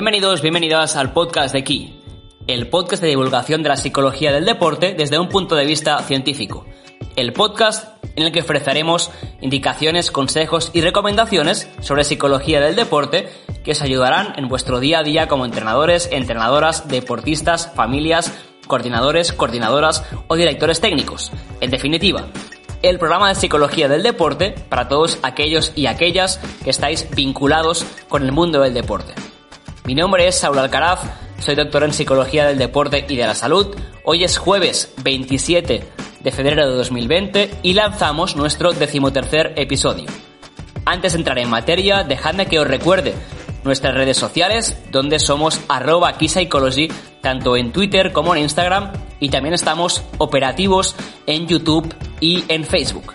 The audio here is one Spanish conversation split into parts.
Bienvenidos, bienvenidas al podcast de Key, el podcast de divulgación de la psicología del deporte desde un punto de vista científico. El podcast en el que ofreceremos indicaciones, consejos y recomendaciones sobre psicología del deporte que os ayudarán en vuestro día a día como entrenadores, entrenadoras, deportistas, familias, coordinadores, coordinadoras o directores técnicos. En definitiva, el programa de psicología del deporte para todos aquellos y aquellas que estáis vinculados con el mundo del deporte. Mi nombre es Saúl Alcaraz, soy doctor en psicología del deporte y de la salud. Hoy es jueves 27 de febrero de 2020 y lanzamos nuestro decimotercer episodio. Antes de entrar en materia, dejadme que os recuerde nuestras redes sociales, donde somos arroba tanto en Twitter como en Instagram, y también estamos operativos en YouTube y en Facebook.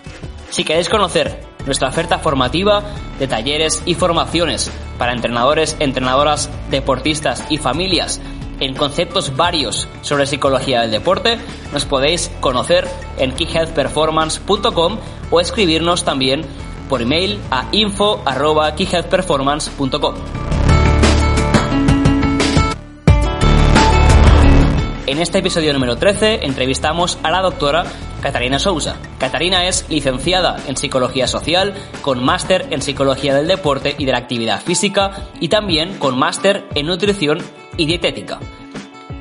Si queréis conocer nuestra oferta formativa de talleres y formaciones para entrenadores, entrenadoras, deportistas y familias en conceptos varios sobre psicología del deporte, nos podéis conocer en keyhealthperformance.com o escribirnos también por email a info.keyhealthperformance.com. En este episodio número 13 entrevistamos a la doctora Catarina Sousa. Catarina es licenciada en Psicología Social, con máster en Psicología del Deporte y de la Actividad Física y también con máster en Nutrición y Dietética.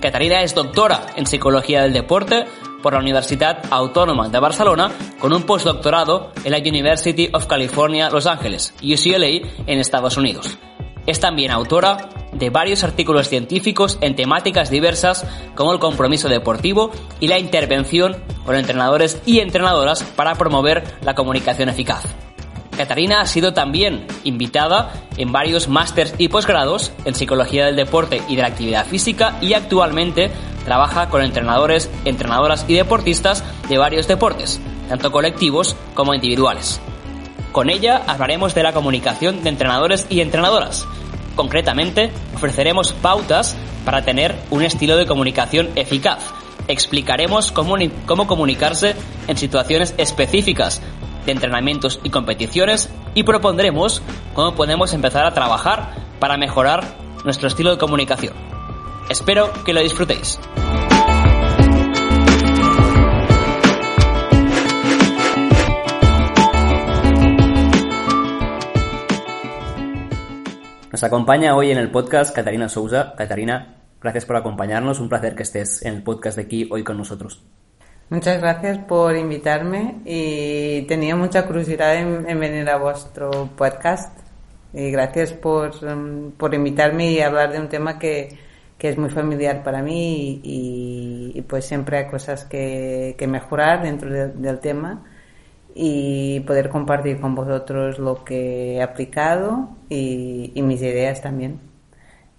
Catarina es doctora en Psicología del Deporte por la Universidad Autónoma de Barcelona con un postdoctorado en la University of California Los Ángeles, UCLA, en Estados Unidos. Es también autora de varios artículos científicos en temáticas diversas como el compromiso deportivo y la intervención con entrenadores y entrenadoras para promover la comunicación eficaz. Catarina ha sido también invitada en varios másters y posgrados en psicología del deporte y de la actividad física y actualmente trabaja con entrenadores, entrenadoras y deportistas de varios deportes, tanto colectivos como individuales. Con ella hablaremos de la comunicación de entrenadores y entrenadoras. Concretamente, ofreceremos pautas para tener un estilo de comunicación eficaz. Explicaremos cómo, comunicarse en situaciones específicas de entrenamientos y competiciones y propondremos cómo podemos empezar a trabajar para mejorar nuestro estilo de comunicación. Espero que lo disfrutéis. Nos acompaña hoy en el podcast Catarina Sousa. Catarina, gracias por acompañarnos. Un placer que estés en el podcast de aquí hoy con nosotros. Muchas gracias por invitarme y tenía mucha curiosidad en, venir a vuestro podcast. Y gracias por, um, por invitarme y hablar de un tema que, que es muy familiar para mí y, pues siempre hay cosas que mejorar dentro del tema y poder compartir con vosotros lo que he aplicado y, y mis ideas también.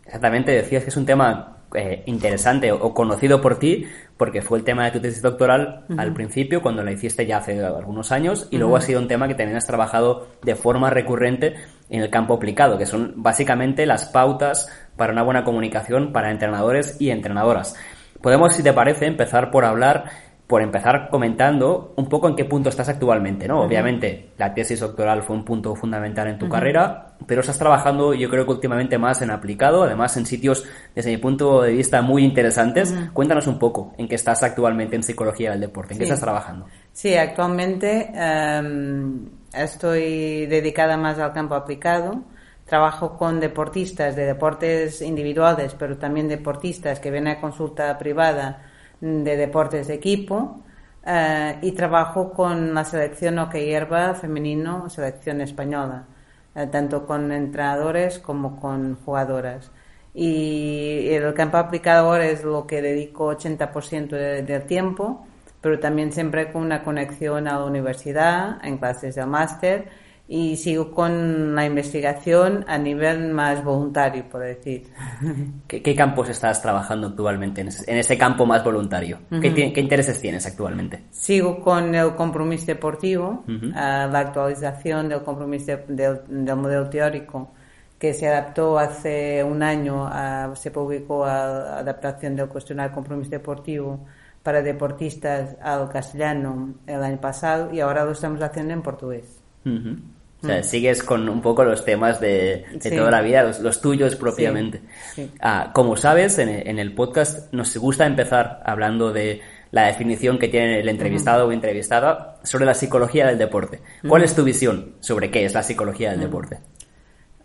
Exactamente, decías que es un tema eh, interesante o conocido por ti, porque fue el tema de tu tesis doctoral al principio, cuando la hiciste ya hace algunos años, y luego ha sido un tema que también has trabajado de forma recurrente en el campo aplicado, que son básicamente las pautas para una buena comunicación para entrenadores y entrenadoras. Podemos, si te parece, empezar por hablar por empezar comentando un poco en qué punto estás actualmente, ¿no? Obviamente la tesis doctoral fue un punto fundamental en tu carrera, pero estás trabajando yo creo que últimamente más en aplicado, además en sitios desde mi punto de vista muy interesantes. Cuéntanos un poco en qué estás actualmente en psicología del deporte, en qué estás trabajando. Sí, actualmente em, estoy dedicada más al campo aplicado. Trabajo con deportistas de deportes individuales, pero también deportistas que vienen a consulta privada de deportes de equipo eh, y trabajo con la selección hockey hierba femenino, selección española, eh, tanto con entrenadores como con jugadoras. Y el campo aplicador es lo que dedico 80% del tiempo, pero también siempre con una conexión a la universidad, en clases de máster y sigo con la investigación a nivel más voluntario, por decir. ¿Qué, campos estás trabajando actualmente en ese, campo más voluntario? ¿Qué, intereses tienes actualmente? Sigo con el compromiso deportivo, la actualización del compromiso del, modelo teórico que se adaptó hace un año, se publicó a, adaptación del cuestionario compromiso deportivo para deportistas al castellano el año pasado y ahora lo estamos haciendo en portugués. O sea, sigues con un poco los temas de, toda la vida, los, tuyos propiamente. Ah, como sabes, en, el podcast nos gusta empezar hablando de la definición que tiene el entrevistado o entrevistada sobre la psicología del deporte. ¿Cuál es tu visión sobre qué es la psicología del deporte?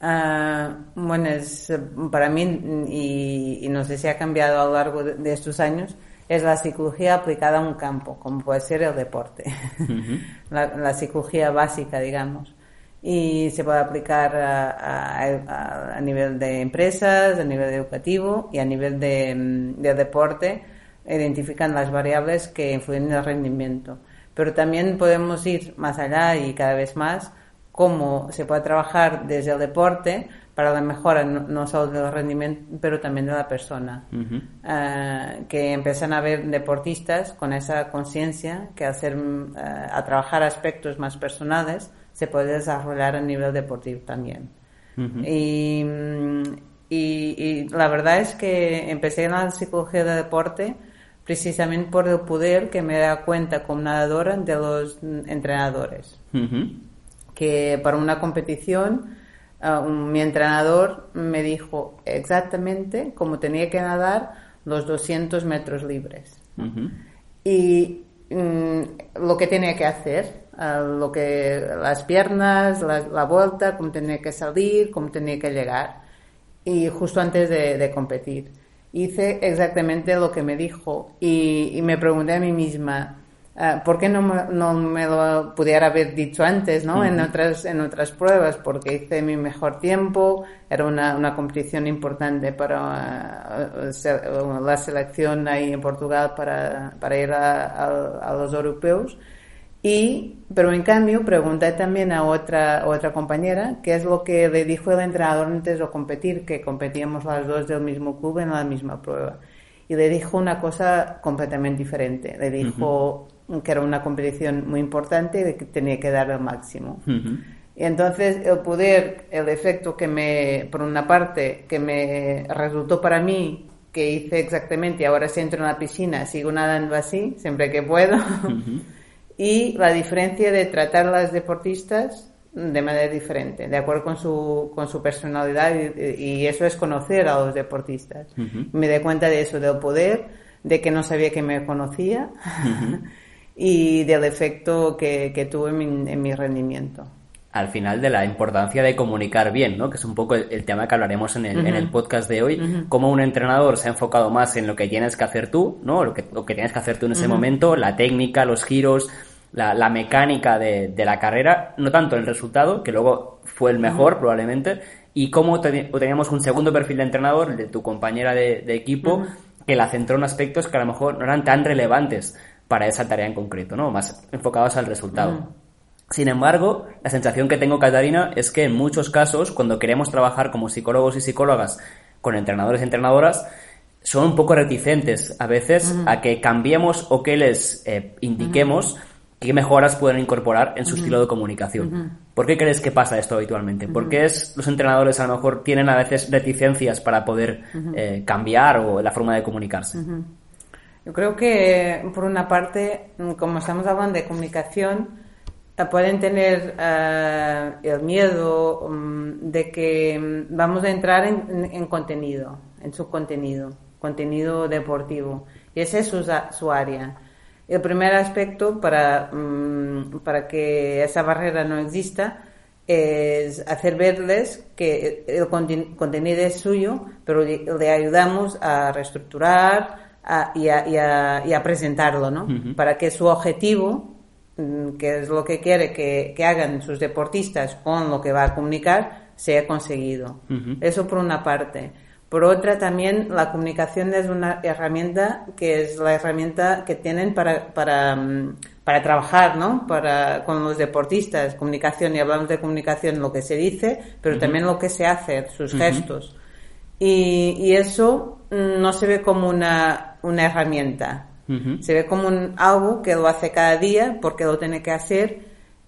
Ah, bueno, es, para mí, y, no sé si ha cambiado a lo largo de, estos años, es la psicología aplicada a un campo, como puede ser el deporte. la, psicología básica, digamos y se puede aplicar a, a, nivel de empresas, a nivel educativo y a nivel de, mm, de, deporte. Identifican las variables que influyen en el rendimiento. Pero también podemos ir más allá y cada vez más cómo se puede trabajar desde el deporte para la mejora no, solo del rendimiento, pero también de la persona. Ah, que empiezan a ver deportistas con esa conciencia que ser, ah, a trabajar aspectos más personales, se puede desarrollar a nivel deportivo también. y, y, la verdad es que empecé en la psicología de deporte precisamente por el poder que me da cuenta como nadadora de los entrenadores. Que para una competición uh, mi entrenador me dijo exactamente cómo tenía que nadar los 200 metros libres. Y mm, lo que tenía que hacer lo que las piernas, la, vuelta, cómo tenía que salir, cómo tenía que llegar. Y justo antes de, competir. Hice exactamente lo que me dijo y, me pregunté a mí misma, ah, ¿por qué no me, no me, lo pudiera haber dicho antes, ¿no? en, otras, en otras pruebas? Porque hice mi mejor tiempo, era una, una competición importante para uh, la selección ahí en Portugal para, para ir a, a los europeos. Y, pero en cambio, pregunté también a otra, otra compañera qué es lo que le dijo el entrenador antes de competir, que competíamos las dos del mismo club en la misma prueba. Y le dijo una cosa completamente diferente. Le dijo que era una competición muy importante y que tenía que dar el máximo. Y entonces el poder, el efecto que me, por una parte, que me resultó para mí, que hice exactamente, ahora si entro en la piscina, sigo nadando así, siempre que puedo y la diferencia de tratar a las deportistas de manera diferente, de acuerdo con su, con su personalidad y, eso es conocer a los deportistas. Me di cuenta de eso, del poder, de que no sabía que me conocía y del efecto que, que tuve en mi, rendimiento al final de la importancia de comunicar bien, ¿no? Que es un poco el, tema que hablaremos en el, en el podcast de hoy, cómo un entrenador se ha enfocado más en lo que tienes que hacer tú, ¿no? Lo que, lo que tienes que hacer tú en ese momento, la técnica, los giros, la, mecánica de, la carrera, no tanto el resultado, que luego fue el mejor probablemente, y cómo teníamos un segundo perfil de entrenador, el de tu compañera de, equipo, que la centró en aspectos que a lo mejor no eran tan relevantes para esa tarea en concreto, ¿no? Más enfocados al resultado. Sin embargo, la sensación que tengo, Catarina, es que en muchos casos, cuando queremos trabajar como psicólogos y psicólogas con entrenadores y entrenadoras, son un poco reticentes a veces a que cambiemos o que les eh, indiquemos qué mejoras pueden incorporar en su estilo de comunicación. ¿Por qué crees que pasa esto habitualmente? ¿Por qué es, los entrenadores a lo mejor tienen a veces reticencias para poder eh, cambiar o la forma de comunicarse? Yo creo que, por una parte, como estamos hablando de comunicación, pueden tener eh, el miedo mm, de que mm, vamos a entrar en, contenido, en su contenido, contenido deportivo. Y esa es su, su área. El primer aspecto para, mm, para que esa barrera no exista es hacer verles que el contenido es suyo, pero le, ayudamos a reestructurar y, a, presentarlo, ¿no? Para que su objetivo, que es lo que quiere que, hagan sus deportistas con lo que va a comunicar, sea conseguido. Eso por una parte. Por otra, también la comunicación es una herramienta que es la herramienta que tienen para, para, mm, para trabajar, ¿no? Para, con los deportistas, comunicación, y hablamos de comunicación, lo que se dice, pero también lo que se hace, sus gestos. Y, y, eso mm, no se ve como una, una herramienta, se ve como un, algo que lo hace cada día porque lo tiene que hacer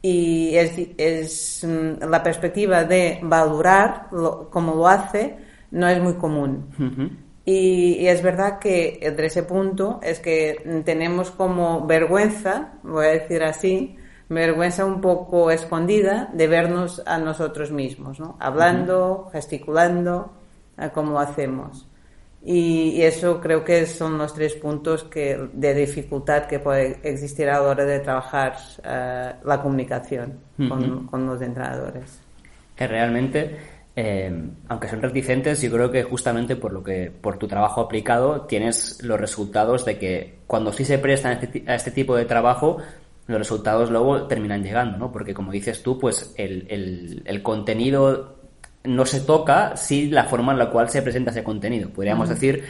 y es, es mm, la perspectiva de valorar lo, cómo lo hace no es muy común. y, es verdad que entre ese punto es que tenemos como vergüenza, voy a decir así, vergüenza un poco escondida de vernos a nosotros mismos, ¿no? Hablando, gesticulando, como hacemos. Y, eso creo que son los tres puntos que, de dificultad que puede existir a la hora de trabajar eh, la comunicación con, con, los entrenadores. Que realmente, eh, aunque son reticentes, yo creo que justamente por lo que por tu trabajo aplicado tienes los resultados de que cuando sí se prestan a este, a este tipo de trabajo los resultados luego terminan llegando, ¿no? Porque como dices tú, pues el, el, el contenido no se toca si la forma en la cual se presenta ese contenido. Podríamos decir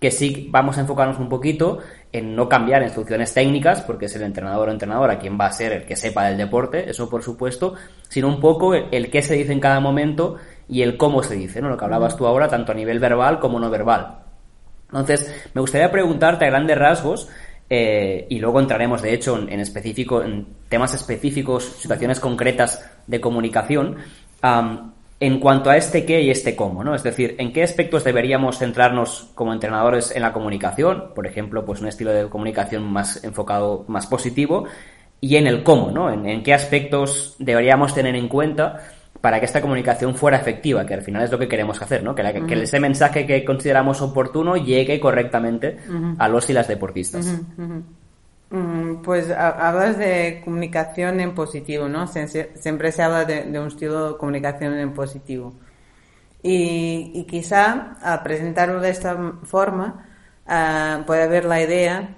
que sí vamos a enfocarnos un poquito en no cambiar instrucciones técnicas, porque es el entrenador o entrenadora quien va a ser el que sepa del deporte, eso por supuesto, sino un poco el qué se dice en cada momento y el cómo se dice, ¿no? Lo que hablabas tú ahora, tanto a nivel verbal como no verbal. Entonces, me gustaría preguntarte a grandes rasgos, eh, y luego entraremos, de hecho, en, específico, en temas específicos, situaciones concretas de comunicación en cuanto a este qué y este cómo, ¿no? Es decir, en qué aspectos deberíamos centrarnos como entrenadores en la comunicación, por ejemplo, pues un estilo de comunicación más enfocado, más positivo, y en el cómo, ¿no? En, qué aspectos deberíamos tener en cuenta para que esta comunicación fuera efectiva, que al final es lo que queremos hacer, ¿no? Que, ese mensaje que consideramos oportuno llegue correctamente a los y las deportistas. Pues hablas de comunicación en positivo, ¿no? Siempre se habla de, un estilo de comunicación en positivo. Y, quizá al presentarlo de esta forma ah, puede haber la idea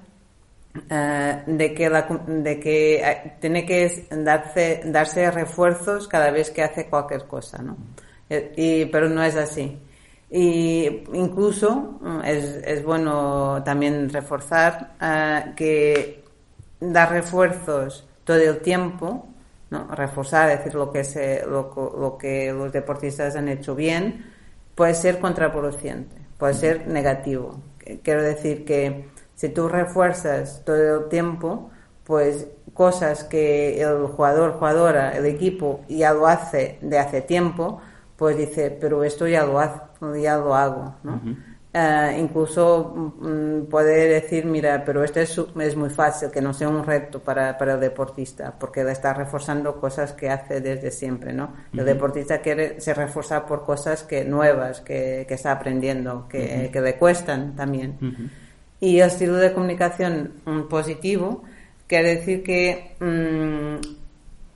ah, de que, de que ah, tiene que darse, darse refuerzos cada vez que hace cualquier cosa, ¿no? Eh, y, pero no es así. Y incluso mm, es, es bueno también reforzar que dar refuerzos todo el tiempo, ¿no? reforzar, decir lo que, se, lo, que los deportistas han hecho bien, puede ser contraproducente, puede ser negativo. Quiero decir que si tú refuerzas todo el tiempo, pues cosas que el jugador, jugadora, el equipo ya lo hace de hace tiempo, pues dice, pero esto ya lo, ya lo hago, ¿no? Eh, incluso mm, puede decir, mira, pero esto es, es, muy fácil, que no sea un reto para, para el deportista, porque le está reforzando cosas que hace desde siempre, ¿no? El deportista quiere se reforzar por cosas que nuevas, que, que está aprendiendo, que, que, le cuestan también. Y el estilo de comunicación mm, positivo quiere decir que mm,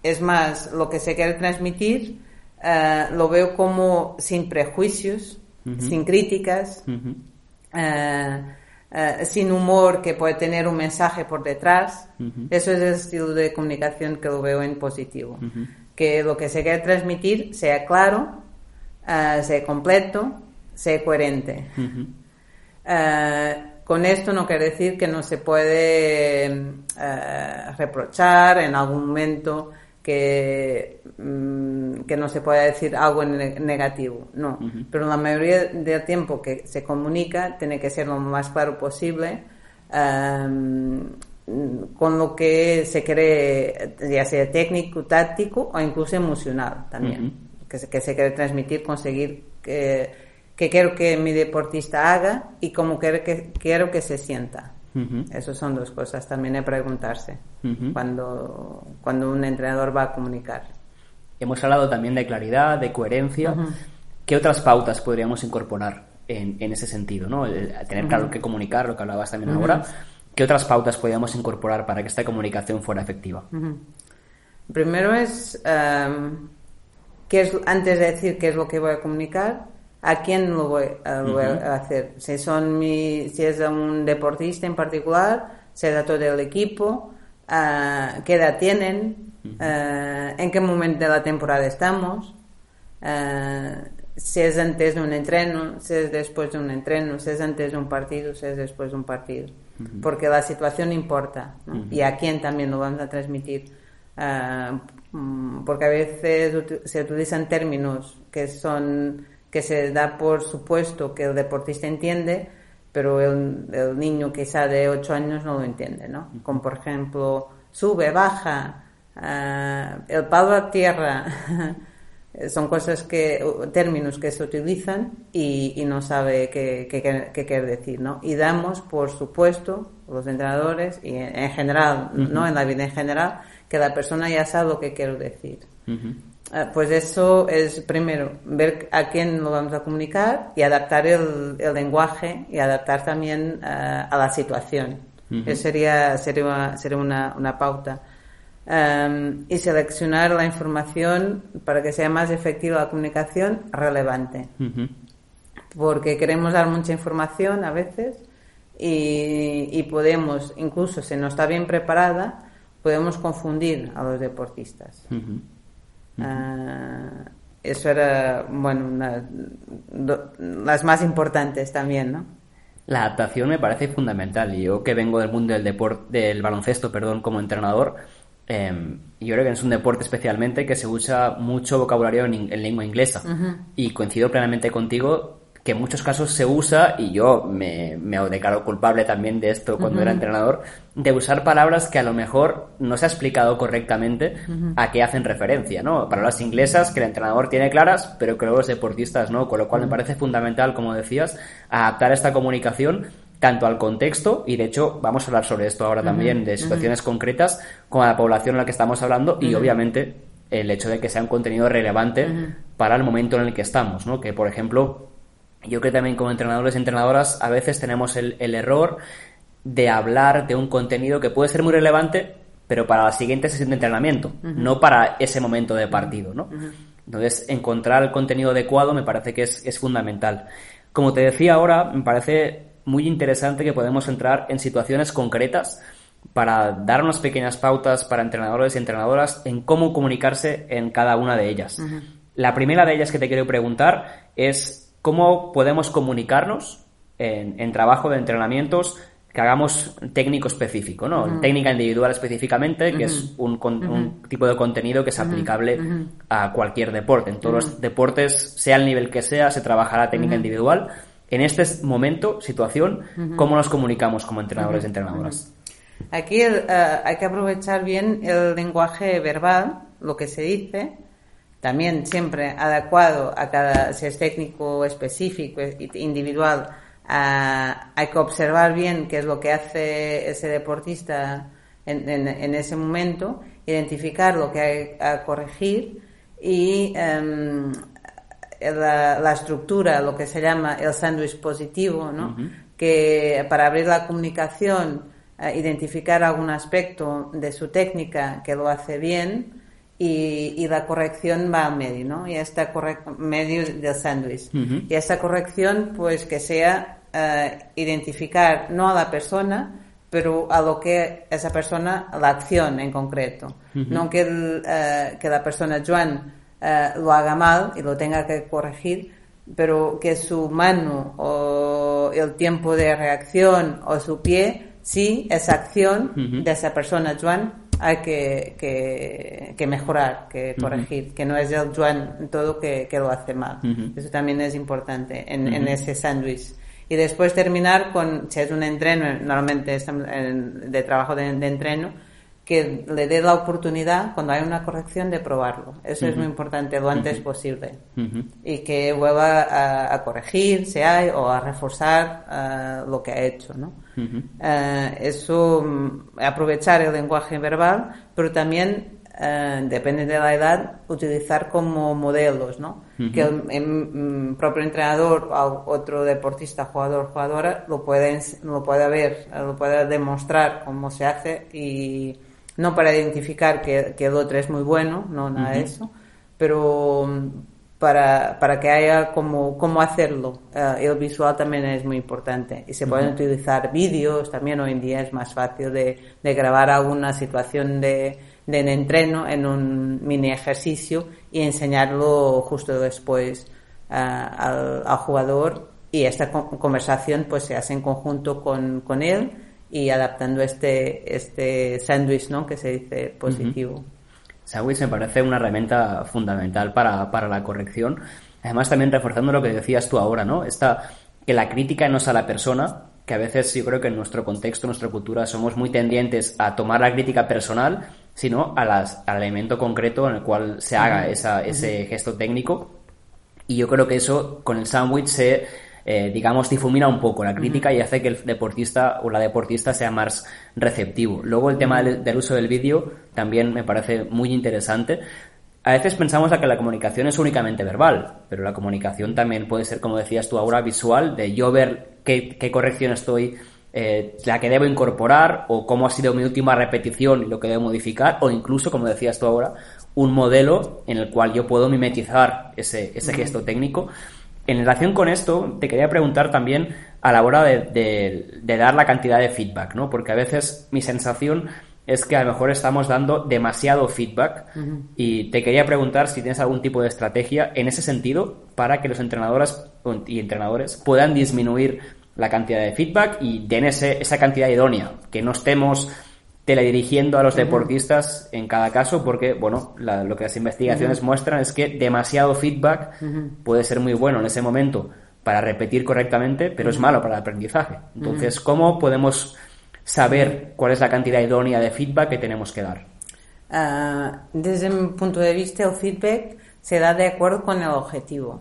es más lo que se quiere transmitir, eh, lo veo como sin prejuicios, sin críticas, eh, eh, sin humor que puede tener un mensaje por detrás. Eso es el estilo de comunicación que lo veo en positivo. Que lo que se quiere transmitir sea claro, eh, sea completo, sea coherente. con esto no quiere decir que no se puede reprochar en algún momento que, mm, que no se pueda decir algo negativo, no. Pero la mayoría del tiempo que se comunica tiene que ser lo más claro posible em, con lo que se cree, ya sea técnico, táctico o incluso emocional también, que, se, que se quiere transmitir, conseguir que, que quiero que mi deportista haga y cómo quiero que, quiero que se sienta. Esas son dos cosas también de preguntarse cuando, cuando un entrenador va a comunicar. Hemos hablado también de claridad, de coherencia. ¿Qué otras pautas podríamos incorporar en, en ese sentido? ¿no? tener claro que comunicar, lo que hablabas también ahora. ¿Qué otras pautas podríamos incorporar para que esta comunicación fuera efectiva? Primero es, um, es, antes de decir qué es lo que voy a comunicar, ¿A quién lo voy, a hacer? Si, son mi, si es un deportista en particular, será todo el equipo, uh, qué edad tienen, uh, en qué momento de la temporada estamos, uh, si es antes de un entreno, si es después de un entreno, si es antes de un partido, si es después de un partido. Porque la situación importa y a quién también lo vamos a transmitir. Mm, porque a veces se utilizan términos que son que se da por supuesto que el deportista entiende, pero el, niño quizá de 8 años no lo entiende, ¿no? Como por ejemplo, sube, baja, eh, el palo a tierra. son cosas que, términos que se utilizan y, no sabe qué, qué, quiere decir, ¿no? Y damos, por supuesto, los entrenadores y en, general, ¿no? En la vida en general, que la persona ya sabe lo que quiero decir. Ah, pues eso es primero ver a quién lo vamos a comunicar y adaptar el, lenguaje y adaptar también ah, a la situación. Eso sería, sería, sería una, una pauta. y seleccionar la información para que sea más efectiva la comunicación relevante. Porque queremos dar mucha información a veces y, y podemos, incluso si no está bien preparada, podemos confundir a los deportistas. Ah, eso era, bueno, las más importantes también, ¿no? La adaptación me parece fundamental. Yo que vengo del mundo del deporte, del baloncesto, perdón, como entrenador, em, yo creo que es un deporte especialmente que se usa mucho vocabulario en, lengua inglesa. Y coincido plenamente contigo que en muchos casos se usa, y yo me, me declaro culpable también de esto cuando era entrenador, de usar palabras que a lo mejor no se ha explicado correctamente a qué hacen referencia, ¿no? Palabras inglesas que el entrenador tiene claras, pero que luego los deportistas no, con lo cual me parece fundamental, como decías, adaptar esta comunicación tanto al contexto, y de hecho vamos a hablar sobre esto ahora también, de situaciones concretas, como a la población en la que estamos hablando, y obviamente el hecho de que sea un contenido relevante para el momento en el que estamos, ¿no? Que, por ejemplo, yo creo que también como entrenadores y entrenadoras a veces tenemos el, error de hablar de un contenido que puede ser muy relevante, pero para la siguiente sesión de entrenamiento, no para ese momento de partido, ¿no? Entonces, encontrar el contenido adecuado me parece que es, fundamental. Como te decía ahora, me parece muy interesante que podemos entrar en situaciones concretas para dar unas pequeñas pautas para entrenadores y entrenadoras en cómo comunicarse en cada una de ellas. La primera de ellas que te quiero preguntar es cómo podemos comunicarnos en, trabajo de entrenamientos que hagamos técnico específico, ¿no? Técnica individual específicamente, que es un, tipo de contenido que es aplicable a cualquier deporte. En todos los deportes, sea el nivel que sea, se trabajará técnica individual. En este momento, situación, ¿cómo nos comunicamos como entrenadores y entrenadoras? Aquí eh, hay que aprovechar bien el lenguaje verbal, lo que se dice, también siempre adecuado a cada, si es técnico específico, individual, hay que observar bien qué es lo que hace ese deportista en, ese momento, identificar lo que hay a corregir y em, la, estructura, lo que se llama el sándwich positivo, ¿no? que para abrir la comunicación, eh, identificar algún aspecto de su técnica que lo hace bien, y, la corrección va a medio, ¿no? Y esta medio del sándwich. Y esta corrección, pues que sea eh, identificar no a la persona, pero a lo que esa persona, la acción en concreto. No que, eh, que la persona, Joan, eh, lo haga mal y lo tenga que corregir, pero que su mano o el tiempo de reacción o su pie, sí, esa acción de esa persona, Joan, hay que, que, mejorar, que corregir, que no es el Juan todo que, que lo hace mal. Eso también es importante en, en ese sándwich. Y después terminar con, si es un entreno, normalmente de trabajo de, de entreno, que le dé la oportunidad, cuando hay una corrección, de probarlo. Eso es muy importante, lo antes posible. Y que vuelva a, corregir, si hay, o a reforzar eh, lo que ha hecho, ¿no? Eh, eso, mm, aprovechar el lenguaje verbal, pero también, eh, depende de la edad, utilizar como modelos, ¿no? Que el, mm, propio entrenador o otro deportista, jugador, jugadora, lo puede, lo puede ver, lo puede demostrar cómo se hace y no para identificar que, que el otro es muy bueno, no nada de eso, pero mm, para, para que haya como cómo hacerlo. Eh, el visual también es muy importante. Y se pueden utilizar vídeos, también. Hoy en día es más fácil de, de grabar alguna situación de, de entreno en un mini ejercicio y enseñarlo justo después eh, al, al, jugador. Y esta conversación pues se hace en conjunto con, con él y adaptando este, este sándwich, ¿no? Que se dice positivo. Sándwich me parece una herramienta fundamental para, para, la corrección. Además, también reforzando lo que decías tú ahora, ¿no? Esta, que la crítica no es a la persona, que a veces yo creo que en nuestro contexto, en nuestra cultura, somos muy tendientes a tomar la crítica personal sino a las, al elemento concreto en el cual se haga esa, ese gesto técnico. Y yo creo que eso con el sándwich se, eh, digamos, difumina un poco la crítica y hace que el deportista o la deportista sea más receptivo. Luego el tema del, del uso del vídeo también me parece muy interesante. A veces pensamos que la comunicación es únicamente verbal, pero la comunicación también puede ser, como decías tú ahora, visual, de yo ver qué, qué corrección estoy eh, la que debo incorporar o cómo ha sido mi última repetición y lo que debo modificar o incluso, como decías tú ahora, un modelo en el cual yo puedo mimetizar ese, ese gesto técnico. En relación con esto, te quería preguntar también a la hora de, de, dar la cantidad de feedback, ¿no? Porque a veces mi sensación es que a lo mejor estamos dando demasiado feedback y te quería preguntar si tienes algún tipo de estrategia en ese sentido para que los entrenadores y entrenadores puedan disminuir la cantidad de feedback y den ese, esa cantidad idónea, que no estemos teledirigiendo a los deportistas en cada caso, porque, bueno, lo que las investigaciones muestran es que demasiado feedback puede ser muy bueno en ese momento para repetir correctamente, pero es malo para el aprendizaje. Entonces, ¿cómo podemos saber cuál es la cantidad idónea de feedback que tenemos que dar? Ah, desde mi punto de vista, el feedback se da de acuerdo con el objetivo.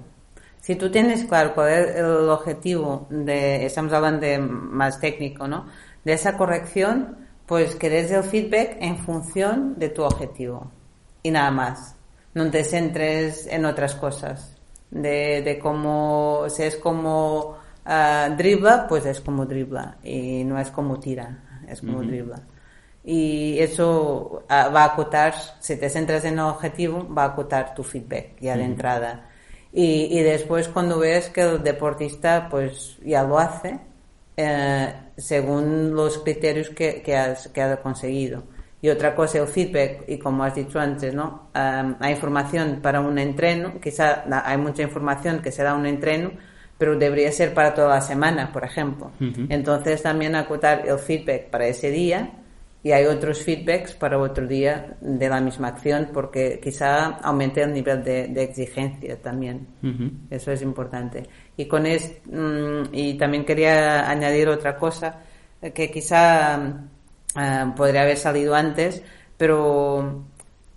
Si tú tienes claro cuál es el objetivo de, estamos hablando de más técnico, ¿no? De esa corrección, pues querés el feedback en función de tu objetivo. Y nada más. No te centres en otras cosas. De, de cómo, si es como uh, dribla, pues es como dribla. Y no es como tira, es como dribla. Y eso uh, va a acotar, si te centras en el objetivo, va a acotar tu feedback ya de entrada. Y, y, después cuando ves que el deportista pues ya lo hace eh, según los criterios que, que, has, que has conseguido. Y otra cosa, el feedback, y como has dicho antes, ¿no? Um, hay información para un entreno, quizá hay mucha información que se da a un entreno, pero debería ser para toda la semana, por ejemplo. Uh -huh. Entonces también acotar el feedback para ese día y hay otros feedbacks para otro día de la misma acción porque quizá aumente el nivel de, de exigencia también. Uh -huh. Eso es importante. Y con es, mmm, y también quería añadir otra cosa que quizá uh, podría haber salido antes, pero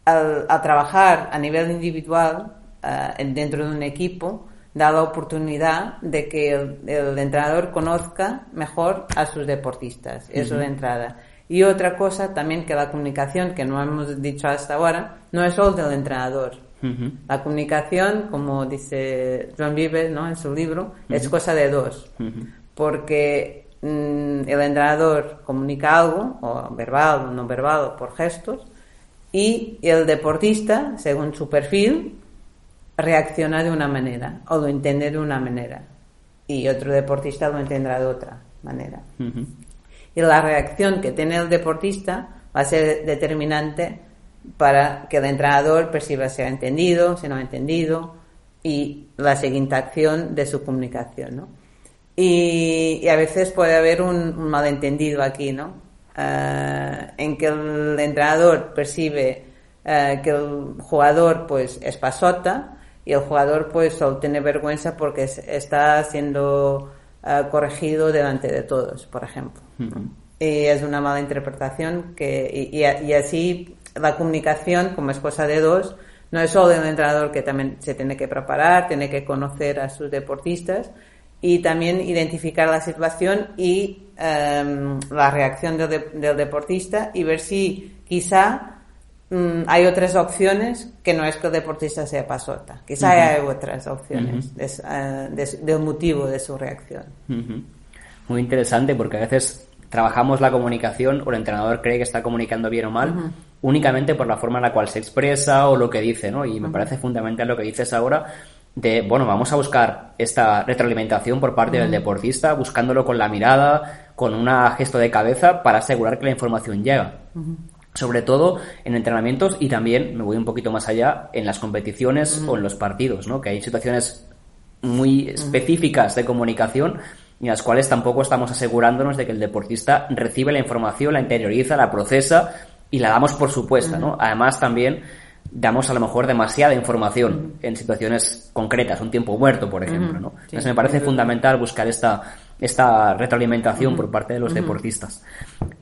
al, al trabajar a nivel individual uh, dentro de un equipo da la oportunidad de que el, el entrenador conozca mejor a sus deportistas. Eso uh -huh. de entrada y otra cosa también que la comunicación, que no hemos dicho hasta ahora, no es solo del entrenador. Uh -huh. La comunicación, como dice John Vives ¿no? en su libro, uh -huh. es cosa de dos. Uh -huh. Porque mmm, el entrenador comunica algo, o verbal o no verbal, o por gestos, y el deportista, según su perfil, reacciona de una manera, o lo entiende de una manera. Y otro deportista lo entenderá de otra manera y la reacción que tiene el deportista va a ser determinante para que el entrenador perciba si ha entendido, si no ha entendido y la siguiente acción de su comunicación, ¿no? Y, y a veces puede haber un, malentendido aquí, ¿no? Uh, en que el entrenador percibe uh, que el jugador pues es pasota y el jugador pues solo tiene vergüenza porque está siendo uh, corregido delante de todos, por ejemplo. Uh -huh. Y es una mala interpretación que, y, y, así la comunicación, como es cosa de dos, no es solo de un entrenador que también se tiene que preparar, tiene que conocer a sus deportistas y también identificar la situación y um, la reacción del, de, del, deportista y ver si quizá um, hay otras opciones que no es que el deportista sea pasota. Quizá uh -huh. hay otras opciones uh -huh. de, uh, de, del motivo de su reacción. Uh -huh. Muy interesante porque a veces trabajamos la comunicación o el entrenador cree que está comunicando bien o mal uh -huh. únicamente por la forma en la cual se expresa o lo que dice, ¿no? Y me uh -huh. parece fundamental lo que dices ahora de, bueno, vamos a buscar esta retroalimentación por parte uh -huh. del deportista, buscándolo con la mirada, con un gesto de cabeza para asegurar que la información llega. Sobre todo en entrenamientos y también, me voy un poquito más allá, en las competiciones o en los partidos, ¿no? Que hay situaciones muy específicas de comunicación y las cuales tampoco estamos asegurándonos de que el deportista recibe la información, la interioriza, la procesa y la damos por supuesta, ¿no? Además también damos a lo mejor demasiada información en situaciones concretas, un tiempo muerto, por ejemplo, ¿no? Entonces me parece fundamental buscar esta esta retroalimentación por parte de los deportistas.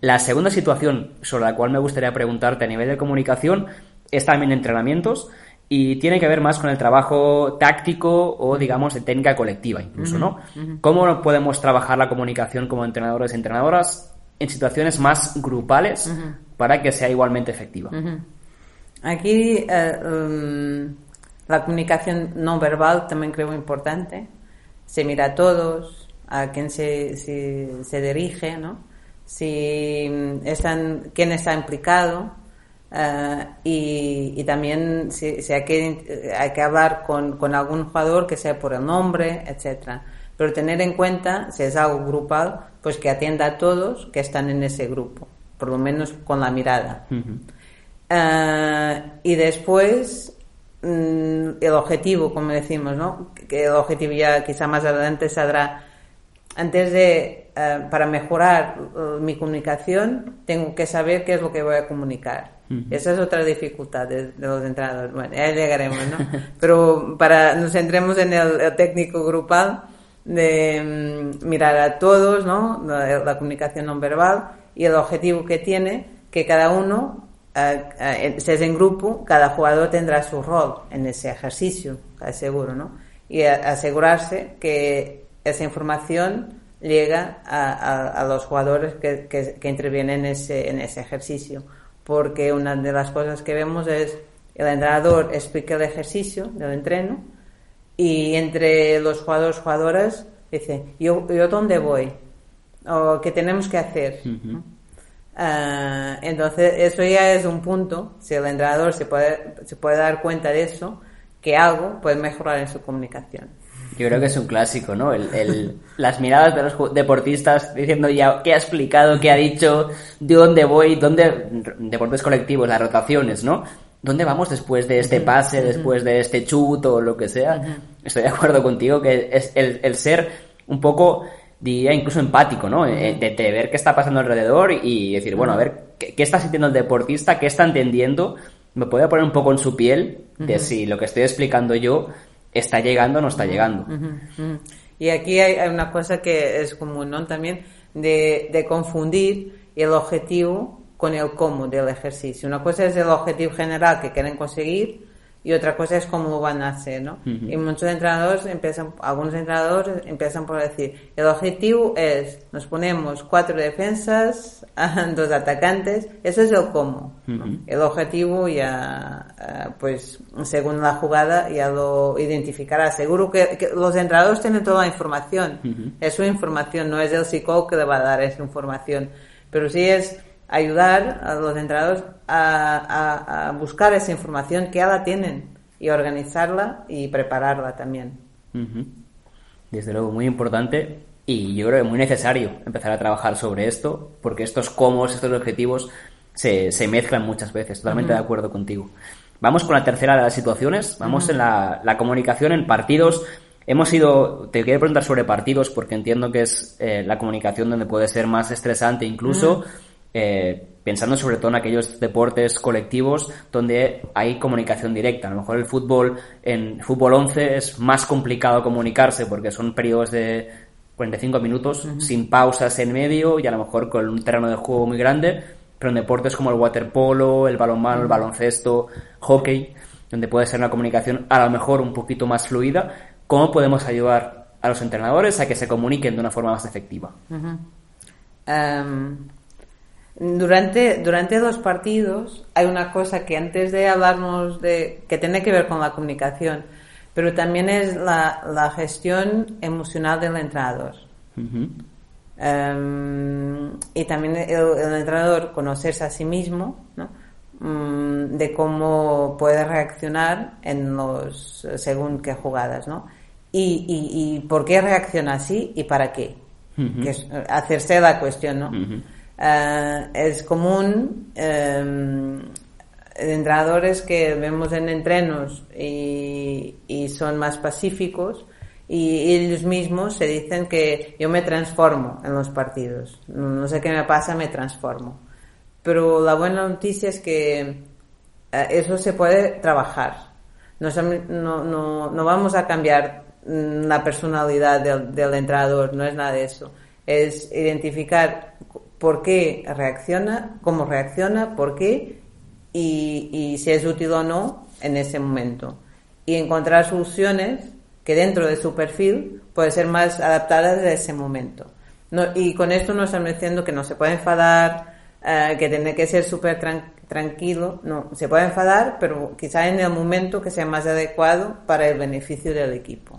La segunda situación sobre la cual me gustaría preguntarte a nivel de comunicación es también entrenamientos y tiene que ver más con el trabajo táctico o, digamos, de técnica colectiva incluso, ¿no? ¿Cómo podemos trabajar la comunicación como entrenadores y entrenadoras en situaciones más grupales para que sea igualmente efectiva? Aquí eh, um, la comunicación no verbal también creo importante. Se mira a todos, a quién se, se dirige, ¿no? Si mm, están, quién está implicado eh, y, también si, hay, que, hay que hablar con, con, algún jugador que sea por el nombre, etcétera. Pero tener en cuenta, si es algo grupal, pues que atienda a todos que están en ese grupo, por lo menos con la mirada. Eh, y después, mm, el objetivo, como decimos, ¿no? Que el objetivo ya quizá más adelante saldrá. Antes de, eh, para mejorar mi comunicación, tengo que saber qué es lo que voy a comunicar esa es otra dificultad de, los entrenadores. Bueno, llegaremos, ¿no? Pero para nos centremos en el, técnico grupal de mm, mirar a todos, ¿no? La, comunicación no verbal y el objetivo que tiene que cada uno, eh, eh, si es en grupo, cada jugador tendrá su rol en ese ejercicio, seguro, ¿no? Y asegurarse que esa información llega a, los jugadores que, que, intervienen en ese, en ese ejercicio porque una de las cosas que vemos es el entrenador explica el ejercicio del entreno y entre los jugadores jugadoras dice yo, yo dónde voy o qué tenemos que hacer ah, entonces eso ya es un punto si el entrenador se puede se puede dar cuenta de eso que algo puede mejorar en su comunicación yo creo que es un clásico, ¿no? El, las miradas de los deportistas diciendo ya qué ha explicado, qué ha dicho, de dónde voy, dónde. Deportes colectivos, las rotaciones, ¿no? ¿Dónde vamos después de este pase, después de este chuto o lo que sea? Estoy de acuerdo contigo que es el, ser un poco, diría, incluso empático, ¿no? Eh, de, ver qué está pasando alrededor y decir, bueno, a ver, ¿qué, ¿qué, está sintiendo el deportista? ¿Qué está entendiendo? Me puede poner un poco en su piel de si lo que estoy explicando yo está llegando o no está llegando. Y aquí hay, una cosa que es común, ¿no? También de, de confundir el objetivo con el cómo del ejercicio. Una cosa es el objetivo general que quieren conseguir y otra cosa es cómo van a hacer, ¿no? Y muchos entrenadores empiezan, algunos entrenadores empiezan por decir, el objetivo es, nos ponemos cuatro defensas, dos atacantes, eso es el cómo. El objetivo ya, eh, pues, según la jugada ya lo identificará. Seguro que, los entrenadores tienen toda la información, es su información, no es el psicólogo que le va a dar esa información, pero sí es ayudar a los entrenadores a, buscar esa información que ya la tienen y organizarla y prepararla también. Desde luego, muy importante y yo creo que muy necesario empezar a trabajar sobre esto porque estos cómo, estos objetivos se, se mezclan muchas veces. Totalmente de acuerdo contigo. Vamos con la tercera de las situaciones. Vamos en la, la, comunicación en partidos. Hemos ido, te quiero preguntar sobre partidos porque entiendo que es eh, la comunicación donde puede ser más estresante incluso. Eh, pensando sobre todo en aquellos deportes colectivos donde hay comunicación directa. A lo mejor el fútbol, en fútbol 11 es más complicado comunicarse porque son periodos de 45 minutos sin pausas en medio y a lo mejor con un terreno de juego muy grande, pero en deportes como el waterpolo, el balonmano, el baloncesto, hockey, donde puede ser una comunicación a lo mejor un poquito más fluida, ¿cómo podemos ayudar a los entrenadores a que se comuniquen de una forma más efectiva? Durante, durante los partidos hay una cosa que antes de hablarnos de, que tiene que ver con la comunicación, pero también es la, la gestión emocional del entrenador. Em, y también el, entrenador conocerse a sí mismo, ¿no? Mm, de cómo puede reaccionar en los según qué jugadas, ¿no? Y, y, y por qué reacciona así y para qué. que es hacerse la cuestión, ¿no? Eh, es común eh, entrenadores que vemos en entrenos y, son más pacíficos y ellos mismos se dicen que yo me transformo en los partidos. No, sé qué me pasa, me transformo. Pero la buena noticia es que eh, eso se puede trabajar. No, no, no, vamos a cambiar la personalidad del, del entrenador, no es nada de eso. Es identificar por qué reacciona, cómo reacciona, por qué y, y si es útil o no en ese momento. Y encontrar soluciones que dentro de su perfil pueden ser más adaptadas a ese momento. No, y con esto no estamos diciendo que no se puede enfadar, eh, que tiene que ser súper tranquilo. No, se puede enfadar, pero quizá en el momento que sea más adecuado para el beneficio del equipo.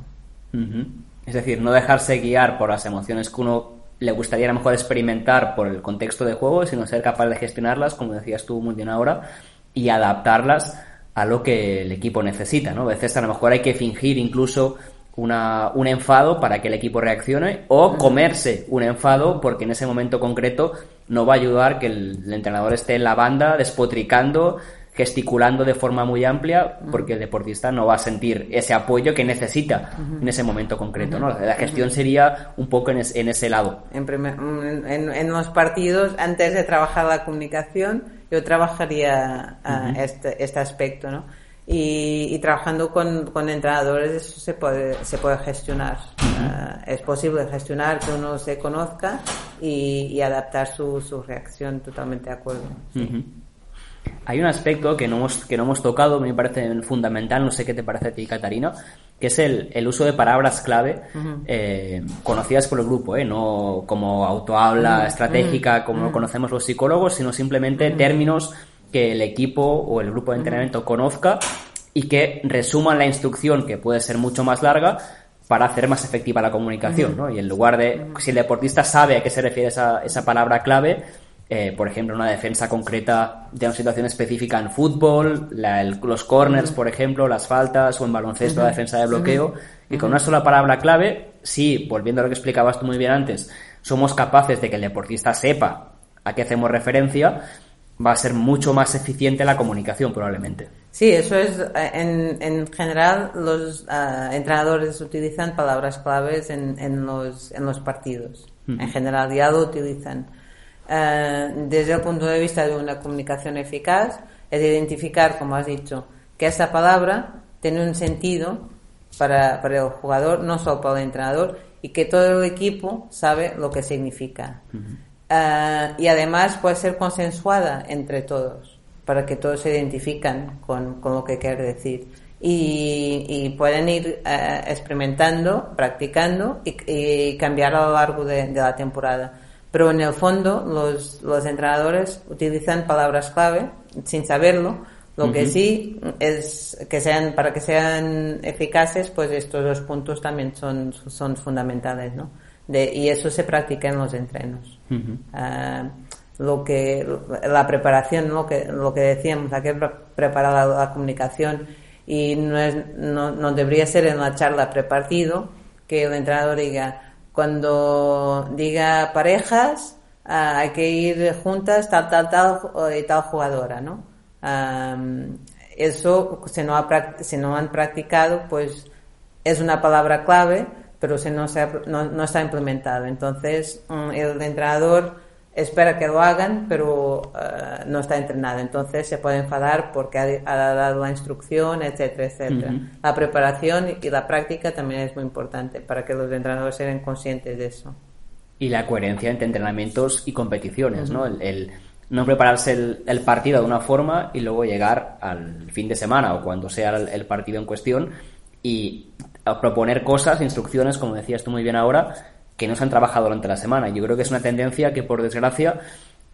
Es decir, no dejarse guiar por las emociones que uno le gustaría a lo mejor experimentar por el contexto de juego, sino ser capaz de gestionarlas, como decías tú muy bien ahora, y adaptarlas a lo que el equipo necesita, ¿no? A veces a lo mejor hay que fingir incluso una, un enfado para que el equipo reaccione o comerse un enfado porque en ese momento concreto no va a ayudar que el entrenador esté en la banda despotricando gesticulando de forma muy amplia porque el deportista no va a sentir ese apoyo que necesita en ese momento concreto. ¿no? La gestión sería un poco en, ese lado. En, en, los partidos, antes de trabajar la comunicación, yo trabajaría ah, este, este aspecto. ¿no? Y, trabajando con, con, entrenadores eso se puede, se puede gestionar. Ah, es posible gestionar que uno se conozca y, adaptar su, su, reacción totalmente de acuerdo. Hay un aspecto que no hemos, que no hemos tocado, me parece fundamental, no sé qué te parece a ti, Catarina, que es el, el uso de palabras clave eh, conocidas por el grupo, ¿eh? no como autohabla estratégica, como lo conocemos los psicólogos, sino simplemente términos que el equipo o el grupo de entrenamiento conozca y que resuman la instrucción, que puede ser mucho más larga, para hacer más efectiva la comunicación, ¿no? Y en lugar de, si el deportista sabe a qué se refiere esa, esa palabra clave, eh, por ejemplo, una defensa concreta de una situación específica en fútbol, los corners, por ejemplo, las faltas o en baloncesto, la defensa de bloqueo, y con una sola palabra clave, sí, volviendo a lo que explicabas tú muy bien antes, somos capaces de que el deportista sepa a qué hacemos referencia, va a ser mucho más eficiente la comunicación probablemente. Sí, eso es, eh, en, en general los eh, entrenadores utilizan palabras claves en, en, los, en los partidos. En general ya lo utilizan. Eh, desde el punto de vista de una comunicación eficaz, es identificar, como has dicho, que esa palabra tiene un sentido para, para, el jugador, no solo para el entrenador, y que todo el equipo sabe lo que significa. Eh, y además puede ser consensuada entre todos, para que todos se identifican con, con lo que quiere decir. Y, y pueden ir eh, experimentando, practicando y, y, cambiar a lo largo de, de la temporada pero en el fondo los, los entrenadores utilizan palabras clave sin saberlo. Lo que sí es que sean, para que sean eficaces, pues estos dos puntos también son, son fundamentales, ¿no? De, y eso se practica en los entrenos. Ah, lo que, la preparación, lo que, lo que decíamos, hay que preparar la, comunicación y no, es, no, no debería ser en la charla prepartido que el entrenador diga, cuando diga parejas, ah, hay que ir juntas tal, tal, tal y tal jugadora, ¿no? eso, si no, no han practicado, pues es una palabra clave, pero si no, se no, no está implementado. Entonces, mm, el entrenador espera que lo hagan, pero eh, no está entrenado. Entonces se puede enfadar porque ha, dado la instrucción, etcétera, etcétera. La preparación y la práctica también es muy importante para que los entrenadores sean conscientes de eso. Y la coherencia entre entrenamientos y competiciones, ¿no? El, no prepararse el, partido de una forma y luego llegar al fin de semana o cuando sea el, partido en cuestión y proponer cosas, instrucciones, como decías tú muy bien ahora, que no se han trabajado durante la semana. Yo creo que es una tendencia que, por desgracia,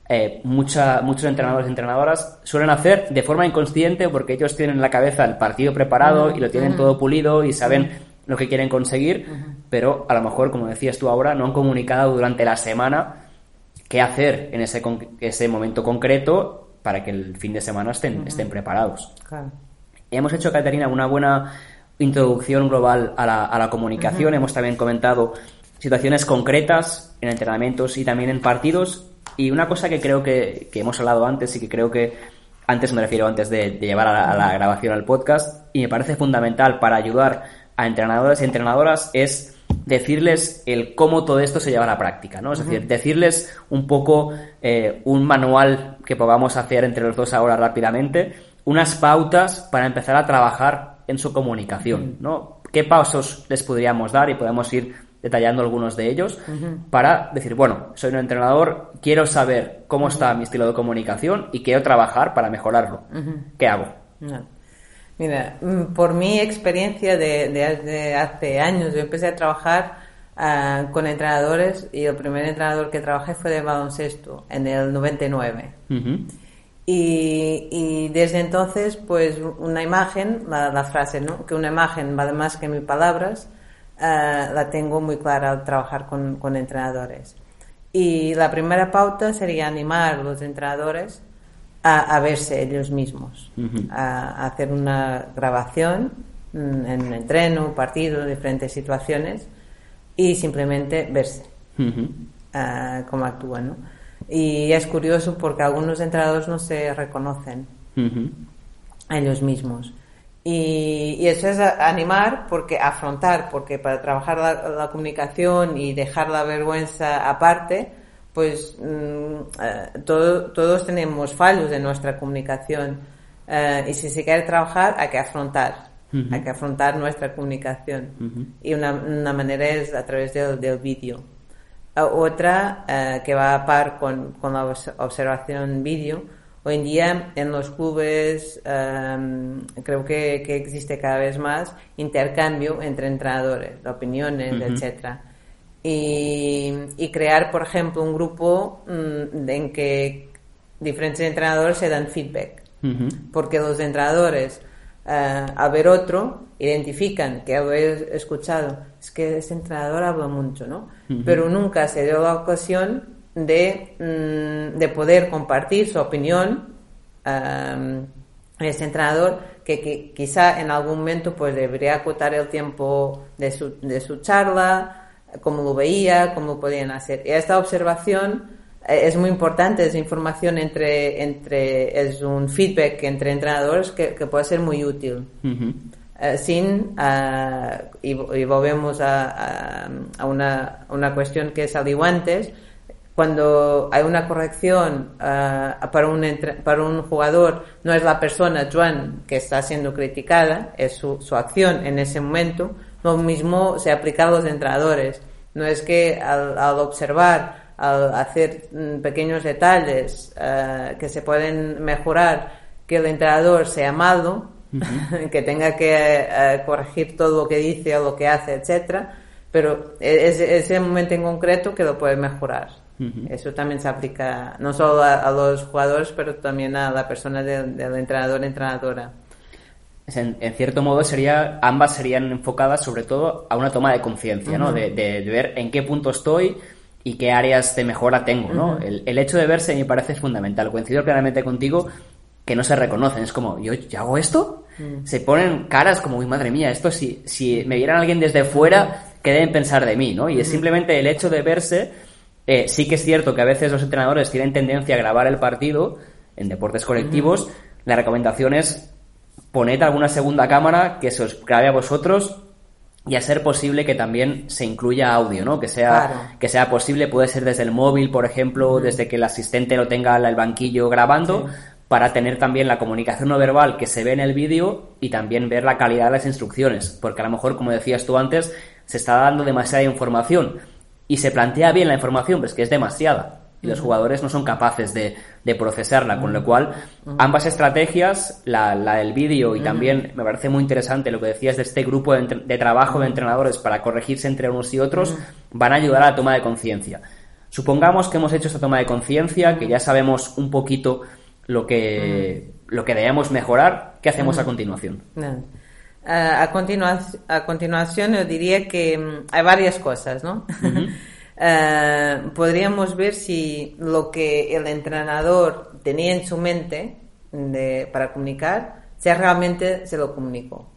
eh, mucha, muchos entrenadores y entrenadoras suelen hacer de forma inconsciente porque ellos tienen en la cabeza el partido preparado y lo tienen todo pulido y saben lo que quieren conseguir, pero a lo mejor, como decías tú ahora, no han comunicado durante la semana qué hacer en ese, ese momento concreto para que el fin de semana estén, estén preparados. Hemos hecho, Caterina, una buena introducción global a la, a la comunicación. Hemos también comentado situaciones concretas en entrenamientos y también en partidos. Y una cosa que creo que, hemos hablado antes y que creo que antes me refiero antes de, llevar a la, grabación al podcast y me parece fundamental para ayudar a entrenadores y entrenadoras es decirles el cómo todo esto se lleva a la práctica, ¿no? Es decir, decirles un poco eh, un manual que podamos hacer entre los dos ahora rápidamente, unas pautas para empezar a trabajar en su comunicación, ¿no? ¿qué pasos les podríamos dar? Y podemos ir detallando algunos de ellos para decir, bueno, soy un entrenador, quiero saber cómo está mi estilo de comunicación y quiero trabajar para mejorarlo. ¿Qué hago? Mira, mm, por mi experiencia de, hace años, yo empecé a trabajar ah, con entrenadores y el primer entrenador que trabajé fue de baloncesto en el 99. y, y, desde entonces, pues una imagen, la, frase, ¿no? Que una imagen vale más que mil palabras, ah, la tengo muy clara al trabajar con, con entrenadores. Y la primera pauta sería animar a los entrenadores a, verse ellos mismos, a, hacer una grabación mm, en un entreno, partido, diferentes situaciones y simplemente verse cómo actúan. ¿no? Y es curioso porque algunos entrenadores no se reconocen a ellos mismos. Y, eso es animar, porque afrontar, porque para trabajar la comunicación y dejar la vergüenza aparte, pues mm, eh, todos tenemos fallos en nuestra comunicación. Eh, y si se quiere trabajar hay que afrontar, hay que afrontar nuestra comunicación. Y una, manera es a través del, del vídeo. Otra eh, que va a par con, con la observación vídeo, hoy en día en los clubes em, creo que, que, existe cada vez más intercambio entre entrenadores, opiniones, etcétera y, crear, por ejemplo, un grupo mm, en que diferentes entrenadores se dan feedback. Porque los entrenadores, uh, al ver otro, identifican que he escuchado, es que ese entrenador habla mucho, ¿no? Pero nunca se dio la ocasión de, mm, de poder compartir su opinión a ese entrenador que, quizá en algún momento pues debería acotar el tiempo de su, de su charla, cómo lo veía, cómo podían hacer. Y esta observación eh, es muy importante, es información entre, entre, es un feedback entre entrenadores que, puede ser muy útil. Eh, sin, uh, y, volvemos a, a, una, una, cuestión que salió antes, cuando hay una corrección para, un para un jugador, no es la persona, Joan, que está siendo criticada, es su, su acción en ese momento, lo mismo se aplica a los entrenadores. No es que al, observar, al hacer mm, pequeños detalles eh, que se pueden mejorar, que el entrenador sea malo, que tenga que eh, corregir todo lo que dice o lo que hace, etcétera, pero e-, es ese momento en concreto que lo puede mejorar. Eso también se aplica no solo a, los jugadores, pero también a la persona del, del entrenador, entrenadora en, cierto modo sería ambas serían enfocadas sobre todo a una toma de conciencia, ¿no? De, ver en qué punto estoy y qué áreas de mejora tengo, ¿no? el, hecho de verse me parece fundamental. Coincido plenamente contigo que no se reconocen. Es como, ¿yo, hago esto? Mm. Se ponen caras como, uy, madre mía, esto si, si me vieran alguien desde fuera, ¿qué deben pensar de mí, no? Y es simplemente el hecho de verse... Eh, sí que es cierto que a veces los entrenadores tienen tendencia a grabar el partido en deportes colectivos. La recomendación es poned alguna segunda cámara que se os grabe a vosotros y a ser posible que también se incluya audio, ¿no? Que sea, que sea posible, puede ser desde el móvil, por ejemplo, desde que el asistente lo tenga el banquillo grabando, para tener también la comunicación no verbal que se ve en el vídeo y también ver la calidad de las instrucciones, porque a lo mejor, como decías tú antes, se está dando demasiada información y se plantea bien la información, pero es que es demasiada y los jugadores no son capaces de, procesarla, con lo cual ambas estrategias, la, del vídeo y también me parece muy interesante lo que decías de este grupo de, trabajo de entrenadores para corregirse entre unos y otros, van a ayudar a la toma de conciencia. Supongamos que hemos hecho esta toma de conciencia, que ya sabemos un poquito lo que, lo que debemos mejorar, ¿qué hacemos a continuación? A, a continuación yo diría que mm, hay varias cosas, ¿no? Eh, podríamos ver si lo que el entrenador tenía en su mente para comunicar, si realmente se lo comunicó.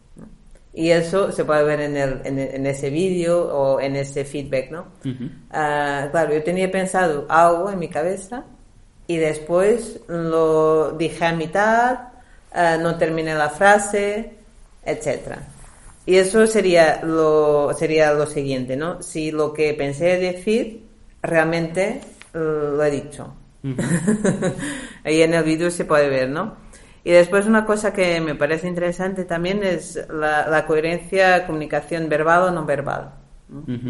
Y eso se puede ver en, el, en, ese vídeo o en ese feedback, ¿no? Eh, claro, yo tenía pensado algo en mi cabeza y después lo dije a mitad, eh, no terminé la frase, etcétera. Y eso sería lo, sería lo siguiente, ¿no? Si lo que pensé decir realmente eh, lo he dicho. Ahí en el vídeo se puede ver, ¿no? Y después una cosa que me parece interesante también es la, coherencia comunicación verbal o no verbal.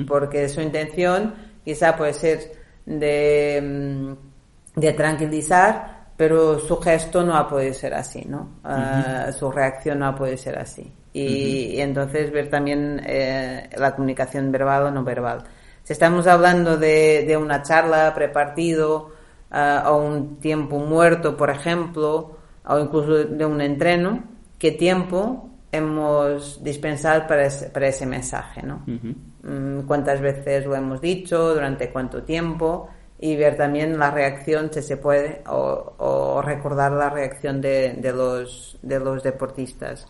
Porque su intención quizá puede ser de, mm, de tranquilizar, pero su gesto no ha podido ser así, ¿no? Ah, su reacción no ha podido ser así. Y, entonces ver también eh, la comunicación verbal o no verbal. Si estamos hablando de, de una charla prepartido uh, o un tiempo muerto, por ejemplo, o incluso de un entreno, qué tiempo hemos dispensado para ese, para ese mensaje, ¿no? Mm, cuántas veces lo hemos dicho, durante cuánto tiempo y ver también la reacción si se puede o, recordar la reacción de, de, los, de los deportistas.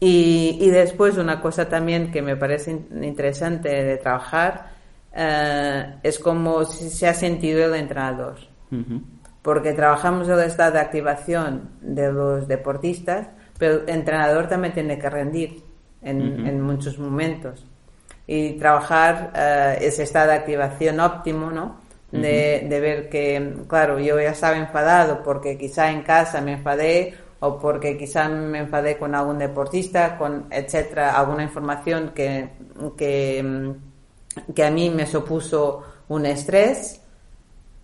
Y, y, después una cosa también que me parece interesante de trabajar eh, es cómo se ha sentido el entrenador porque trabajamos el estado de activación de los deportistas, pero el entrenador también tiene que rendir en, muchos momentos y trabajar eh, ese estado de activación óptimo, ¿no? De, ver que, claro, yo ya estaba enfadado porque quizá en casa me enfadé o porque quizá me enfadé con algún deportista, con etcétera, alguna información que, que, que a mí me supuso un estrés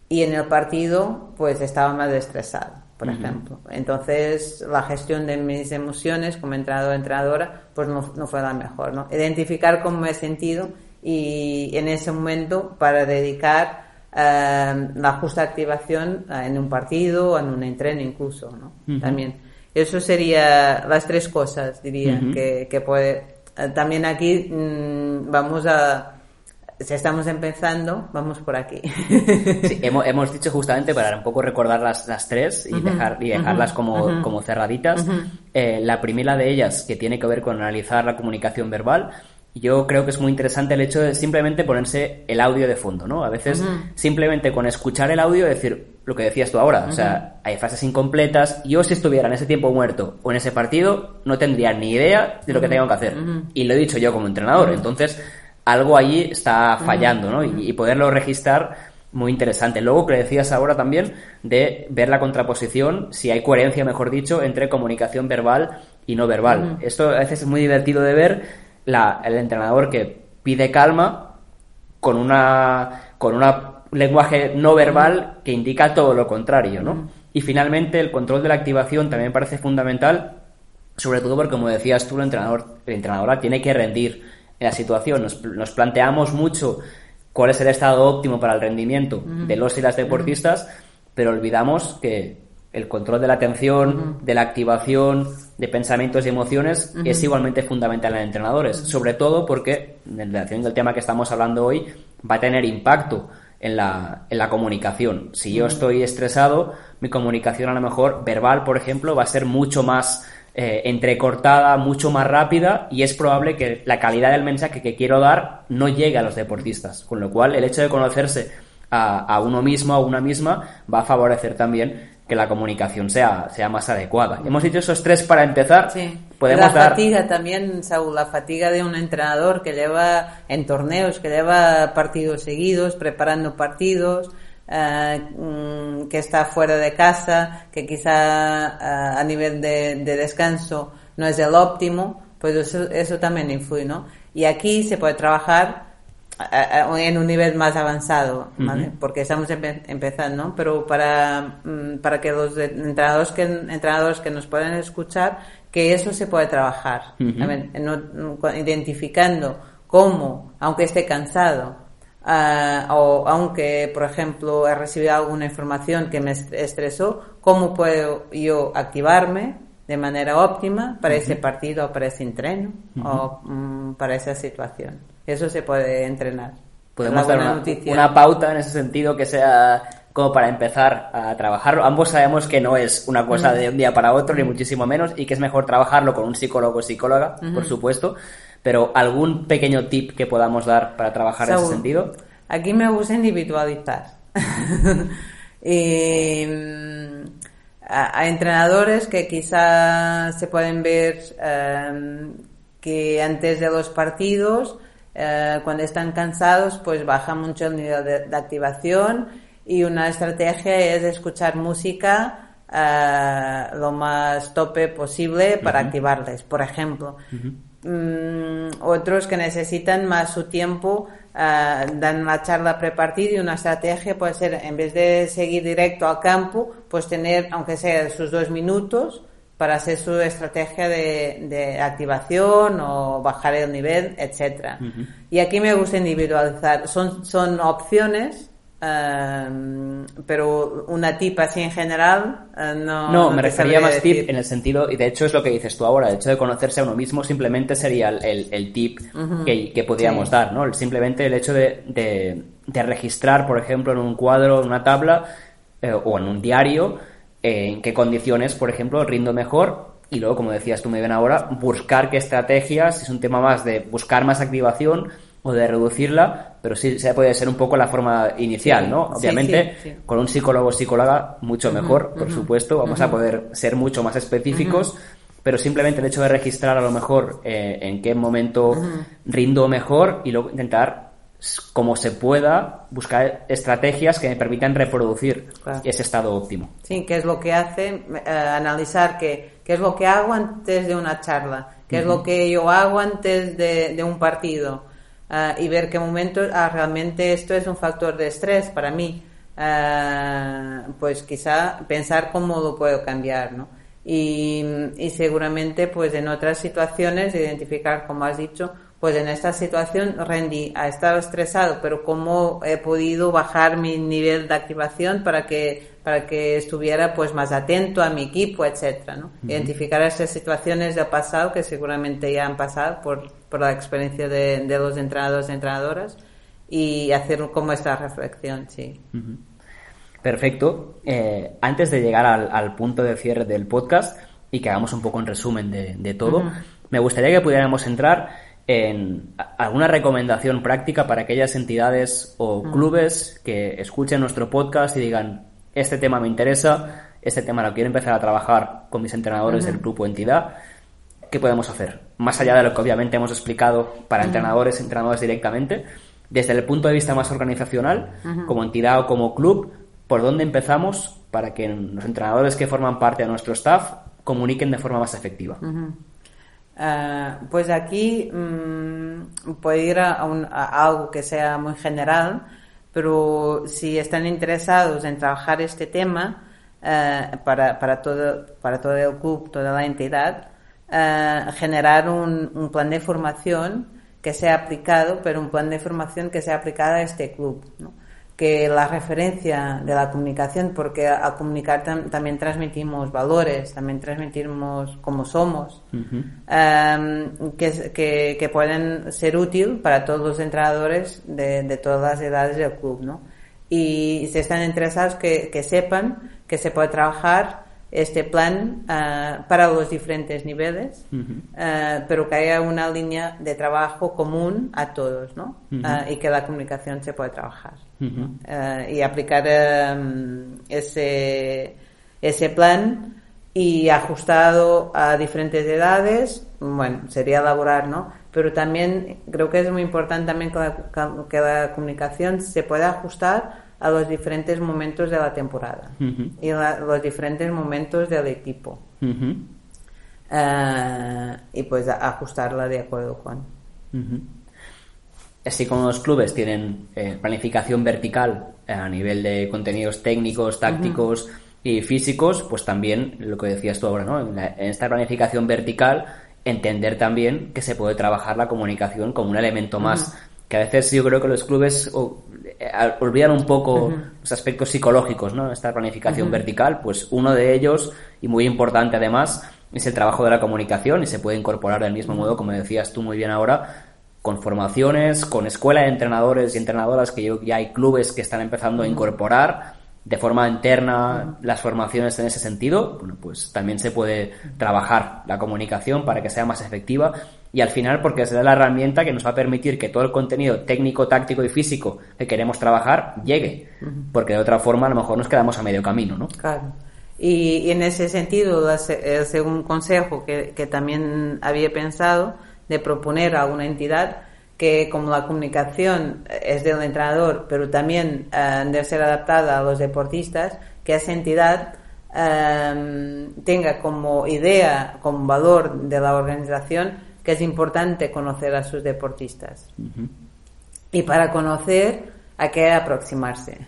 y en el partido pues estaba más estresado, por ejemplo. Entonces la gestión de mis emociones como entrenador entrenadora pues no, no, fue la mejor, ¿no? Identificar cómo me he sentido y en ese momento para dedicar eh, la justa activación eh, en un partido en un entreno incluso, ¿no? También. Eso sería las tres cosas, diría, que, que puede... Eh, también aquí mm, vamos a si estamos empezando, vamos por aquí. Sí, hemos, hemos, dicho justamente para un poco recordar las, las tres y, dejar, y dejarlas como, como cerraditas. Eh, la primera de ellas, que tiene que ver con analizar la comunicación verbal, yo creo que es muy interesante el hecho de simplemente ponerse el audio de fondo, ¿no? A veces simplemente con escuchar el audio decir lo que decías tú ahora, o sea, hay frases incompletas. Yo si estuviera en ese tiempo muerto o en ese partido no tendría ni idea de lo que tengo que hacer. Y lo he dicho yo como entrenador, entonces algo allí está fallando, ¿no? Y, poderlo registrar muy interesante. Luego, que decías ahora también de ver la contraposición, si hay coherencia, mejor dicho, entre comunicación verbal y no verbal. Esto a veces es muy divertido de ver la, el entrenador que pide calma con una con un lenguaje no verbal que indica todo lo contrario, ¿no? Y finalmente el control de la activación también parece fundamental, sobre todo porque como decías tú, el entrenador, el entrenadora tiene que rendir la situación. Nos, planteamos mucho cuál es el estado óptimo para el rendimiento de los y las deportistas, pero olvidamos que el control de la atención, de la activación, de pensamientos y emociones es igualmente fundamental en entrenadores, sobre todo porque, en relación del tema que estamos hablando hoy, va a tener impacto en la, en la comunicación. Si yo estoy estresado, mi comunicación a lo mejor verbal, por ejemplo, va a ser mucho más eh, entrecortada, mucho más rápida y es probable que la calidad del mensaje que quiero dar no llegue a los deportistas. Con lo cual, el hecho de conocerse a, uno mismo, a una misma, va a favorecer también que la comunicación sea, sea más adecuada. Hemos dicho esos tres para empezar. Sí. Podemos la fatiga también, Saúl, la fatiga de un entrenador que lleva en torneos, que lleva partidos seguidos, preparando partidos, eh, mm, que está fuera de casa, que quizá eh, a nivel de, descanso no es el óptimo, pues eso, también influye, ¿no? Y aquí se puede trabajar en un nivel más avanzado, Porque estamos empezando, Pero para, mm, para que los entrenadores que, entrenadores que nos puedan escuchar, que eso se puede trabajar, identificando cómo, aunque esté cansado, Ah, o aunque, por ejemplo, he recibido alguna información que me estresó, ¿cómo puedo yo activarme de manera óptima para ese partido o para ese entreno o mm, para esa situación? Eso se puede entrenar. Podemos dar una, una, pauta en ese sentido que sea como para empezar a trabajarlo. Ambos sabemos que no es una cosa de un día para otro, ni muchísimo menos, y que es mejor trabajarlo con un psicólogo o psicóloga, por supuesto, pero algún pequeño tip que podamos dar para trabajar en ese sentido. Aquí me gusta individualizar. y, a, entrenadores que quizás se pueden ver em, que antes de los partidos, eh, cuando están cansados, pues baja mucho el nivel de, activación y una estrategia es escuchar música eh, lo más tope posible para activarles, por ejemplo. Mm, otros que necesitan más su tiempo uh, dan una charla prepartida y una estrategia puede ser en vez de seguir directo al campo pues tener aunque sea sus dos minutos para hacer su estrategia de, de activación o bajar el nivel etcétera y aquí me gusta individualizar. Son son opciones Em, pero una tip así en general eh, no. No, me refería más tip en el sentido, y de hecho es lo que dices tú ahora, el hecho de conocerse a uno mismo simplemente sería el, el, tip que, que, podríamos dar, ¿no? Simplemente el hecho de, de, registrar, por ejemplo, en un cuadro, en una tabla eh, o en un diario, eh, en qué condiciones, por ejemplo, rindo mejor y luego, como decías tú muy bien ahora, buscar qué estrategias, es un tema más de buscar más activación o de reducirla, pero sí se puede ser un poco la forma inicial, ¿no? Obviamente, con un psicólogo o psicóloga, mucho mejor, por supuesto, vamos a poder ser mucho más específicos, pero simplemente el hecho de registrar a lo mejor eh, en qué momento rindo mejor y luego intentar, como se pueda, buscar estrategias que me permitan reproducir ese estado óptimo. Sí, qué es lo que hace, eh, analizar qué, qué es lo que hago antes de una charla, qué es lo que yo hago antes de, de un partido Ah, y ver qué momento ah, realmente esto es un factor de estrés para mí. Ah, pues quizá pensar cómo lo puedo cambiar, ¿no? Y, y, seguramente pues en otras situaciones identificar, como has dicho, pues en esta situación rendí, ha estado estresado, pero cómo he podido bajar mi nivel de activación para que para que estuviera pues más atento a mi equipo, etcétera, ¿no? Identificar esas situaciones del pasado que seguramente ya han pasado por, por la experiencia de, de, los entrenadores y entrenadoras y hacer como esta reflexión, sí. Perfecto. Eh, antes de llegar al, al, punto de cierre del podcast y que hagamos un poco en resumen de, de todo, me gustaría que pudiéramos entrar en alguna recomendación práctica para aquellas entidades o clubes que escuchen nuestro podcast y digan, este tema me interesa, este tema lo quiero empezar a trabajar con mis entrenadores del grupo entidad, ¿qué podemos hacer? Más allá de lo que obviamente hemos explicado para entrenadores, entrenadores directamente, desde el punto de vista más organizacional, como entidad o como club, ¿por dónde empezamos para que los entrenadores que forman parte de nuestro staff comuniquen de forma más efectiva? Ah, pues aquí mm, puede ir a, algo que sea muy general, pero si están interesados en trabajar este tema eh, para, para, todo, para todo el club, toda la entidad, eh, generar un, un, plan de formación que sea aplicado, pero un plan de formación que sea aplicado a este club. ¿no? Que la referencia de la comunicación, porque al comunicar también transmitimos valores, también transmitimos cómo somos, em, que, que, que, pueden ser útil para todos los entrenadores de, de, todas las edades del club, ¿no? Y si están interesados, que, que sepan que se puede trabajar este plan uh, para los diferentes niveles, uh, pero que haya una línea de trabajo común a todos, ¿no? Uh, y que la comunicación se pueda trabajar. y aplicar um, ese, ese plan y ajustado a diferentes edades, bueno, sería elaborar, ¿no? Pero también creo que es muy importante también que la, que la comunicación se pueda ajustar a los diferentes momentos de la temporada y a los diferentes momentos del equipo. Uh y pues ajustarla de acuerdo con. Así como los clubes tienen eh, planificación vertical eh, a nivel de contenidos técnicos, tácticos y físicos, pues también lo que decías tú ahora, ¿no? En, esta planificación vertical, entender también que se puede trabajar la comunicación como un elemento más que a veces yo creo que los clubes eh, olvidan un poco los aspectos psicológicos, ¿no? Esta planificación vertical, pues uno de ellos, y muy importante además, es el trabajo de la comunicación y se puede incorporar del mismo modo, como decías tú muy bien ahora, con formaciones, con escuela de entrenadores y entrenadoras que ya hay clubes que están empezando a incorporar de forma interna las formaciones en ese sentido, bueno, pues también se puede trabajar la comunicación para que sea más efectiva y al final porque será la herramienta que nos va a permitir que todo el contenido técnico, táctico y físico que queremos trabajar llegue, porque de otra forma a lo mejor nos quedamos a medio camino, ¿no? Claro. Y, en ese sentido, el segundo consejo que, que también había pensado de proponer a una entidad que como la comunicación es del entrenador, pero también uh, debe ser adaptada a los deportistas, que esa entidad em, tenga como idea, como valor de la organización, que es importante conocer a sus deportistas. Y para conocer hay que aproximarse,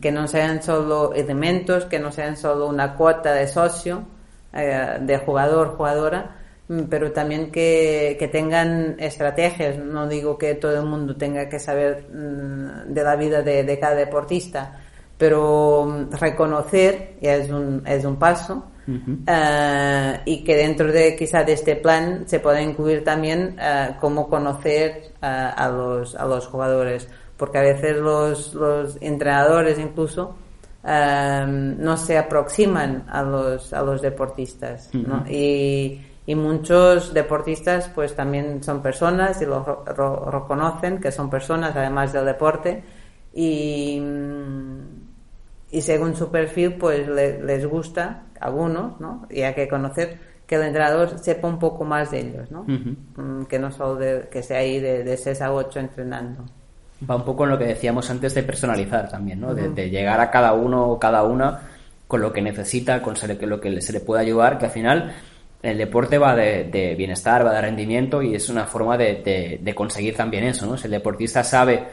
que no sean solo elementos, que no sean solo una cuota de socio, eh, de jugador, jugadora, mm, pero también que, que, tengan estrategias. No digo que todo el mundo tenga que saber mm, de la vida de, de cada deportista, pero mm, reconocer es un, es un paso uh, y que dentro de quizá de este plan se pueda incluir también uh, cómo conocer uh, a, los, a los jugadores, porque a veces los, los entrenadores incluso no se aproximan a los, a los deportistas ¿no? y, y muchos deportistas pues también son personas y lo reconocen que son personas además del deporte. Y mm, y según su perfil pues les gusta algunos no y hay que conocer que el entrenador sepa un poco más de ellos no mm, que no solo de, que sea ahí de, de 6 a 8 entrenando. Va un poco en lo que decíamos antes de personalizar también no de, llegar a cada uno o cada una con lo que necesita con lo que se le puede ayudar que al final el deporte va de, bienestar, va de rendimiento y es una forma de, de, conseguir también eso, ¿no? Si el deportista sabe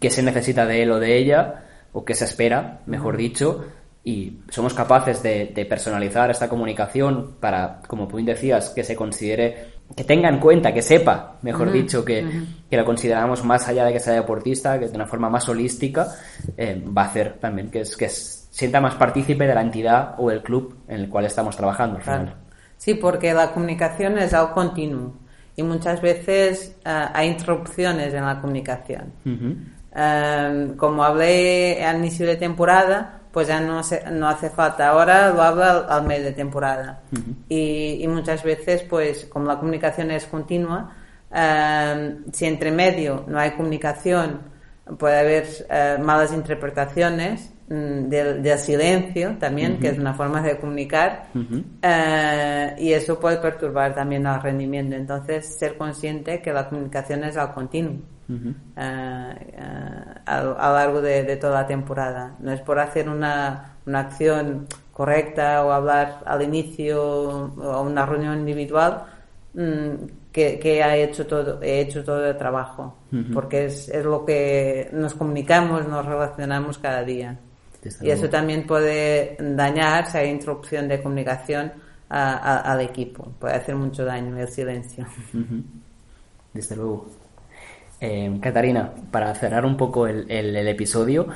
qué se necesita de él o de ella, o que se espera, mejor dicho, y somos capaces de, personalizar esta comunicación para, como tú decías, que se considere, que tenga en cuenta, que sepa, mejor dicho, que, que, lo consideramos más allá de que sea deportista, que de una forma más holística, eh, va a hacer también que, es, que sienta más partícipe de la entidad o el club en el cual estamos trabajando. Sí, porque la comunicación es algo continuo y muchas veces eh, hay interrupciones en la comunicación. Em, como hablé al inicio de temporada, pues ya no, no hace falta. Ahora lo hablo al, mes de temporada. y, muchas veces, pues como la comunicación es continua, em, si entre medio no hay comunicación, puede haber eh, malas interpretaciones mm, del, silencio también, que es una forma de comunicar, eh, y eso puede perturbar también el rendimiento. Entonces, ser consciente que la comunicación es al continuo. Eh, a, lo largo de, toda la temporada. No es por hacer una, una acción correcta o hablar al inicio o una reunión individual mm, que, que ha hecho todo, he hecho todo el trabajo, porque es, es lo que nos comunicamos, nos relacionamos cada día. Y eso también puede dañar si hay interrupción de comunicación al equipo. Puede hacer mucho daño el silencio. Desde luego. Eh, Catarina, para cerrar un poco el, episodio,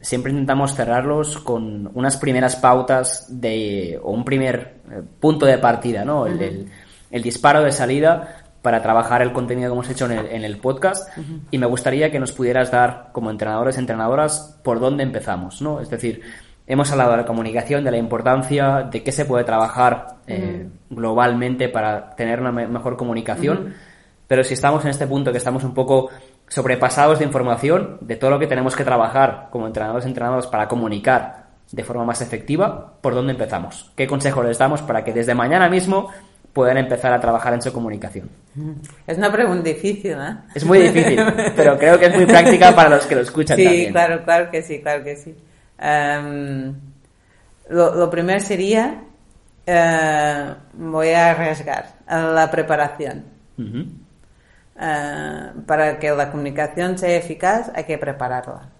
siempre intentamos cerrarlos con unas primeras pautas de, o un primer eh, punto de partida, ¿no? el, disparo de salida para trabajar el contenido que hemos hecho en el, podcast y me gustaría que nos pudieras dar como entrenadores, entrenadoras, por dónde empezamos, ¿no? Es decir, hemos hablado de la comunicación, de la importancia, de qué se puede trabajar eh, globalmente para tener una mejor comunicación pero si estamos en este punto que estamos un poco sobrepasados de información, de todo lo que tenemos que trabajar como entrenadores entrenados para comunicar de forma más efectiva, ¿por dónde empezamos? ¿Qué consejo les damos para que desde mañana mismo puedan empezar a trabajar en su comunicación? Es una pregunta difícil, ¿eh? Es muy difícil, pero creo que es muy práctica para los que lo escuchan sí, claro, claro que sí, claro que sí. Em, lo, primero sería, eh, voy a arriesgar, la preparación. Eh, para que la comunicación sea eficaz hay que prepararla.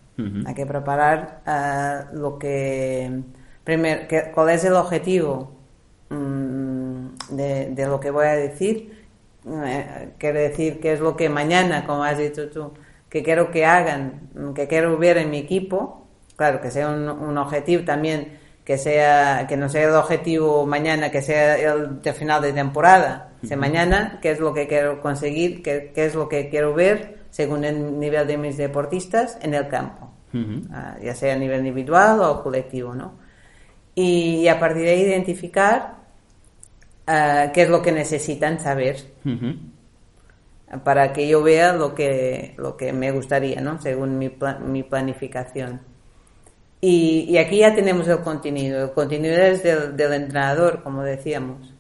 Hay que preparar eh, lo que, primero, cuál es el objetivo mm, de, lo que voy a decir. Eh, quiere decir qué es lo que mañana, como has dicho tú, que quiero que hagan, que quiero ver en mi equipo. Claro, que sea un objetivo también que sea que no sea el objetivo mañana, que sea el de final de temporada. Mañana, ¿qué es lo que quiero conseguir? ¿Qué, es lo que quiero ver según el nivel de mis deportistas en el campo? Ah, ya sea a nivel individual o colectivo, ¿no? Y, a partir de ahí identificar ah, qué es lo que necesitan saber para que yo vea lo que, lo que me gustaría, ¿no? Según mi, mi planificación. Y, aquí ya tenemos el contenido. El contenido es del, entrenador, como decíamos.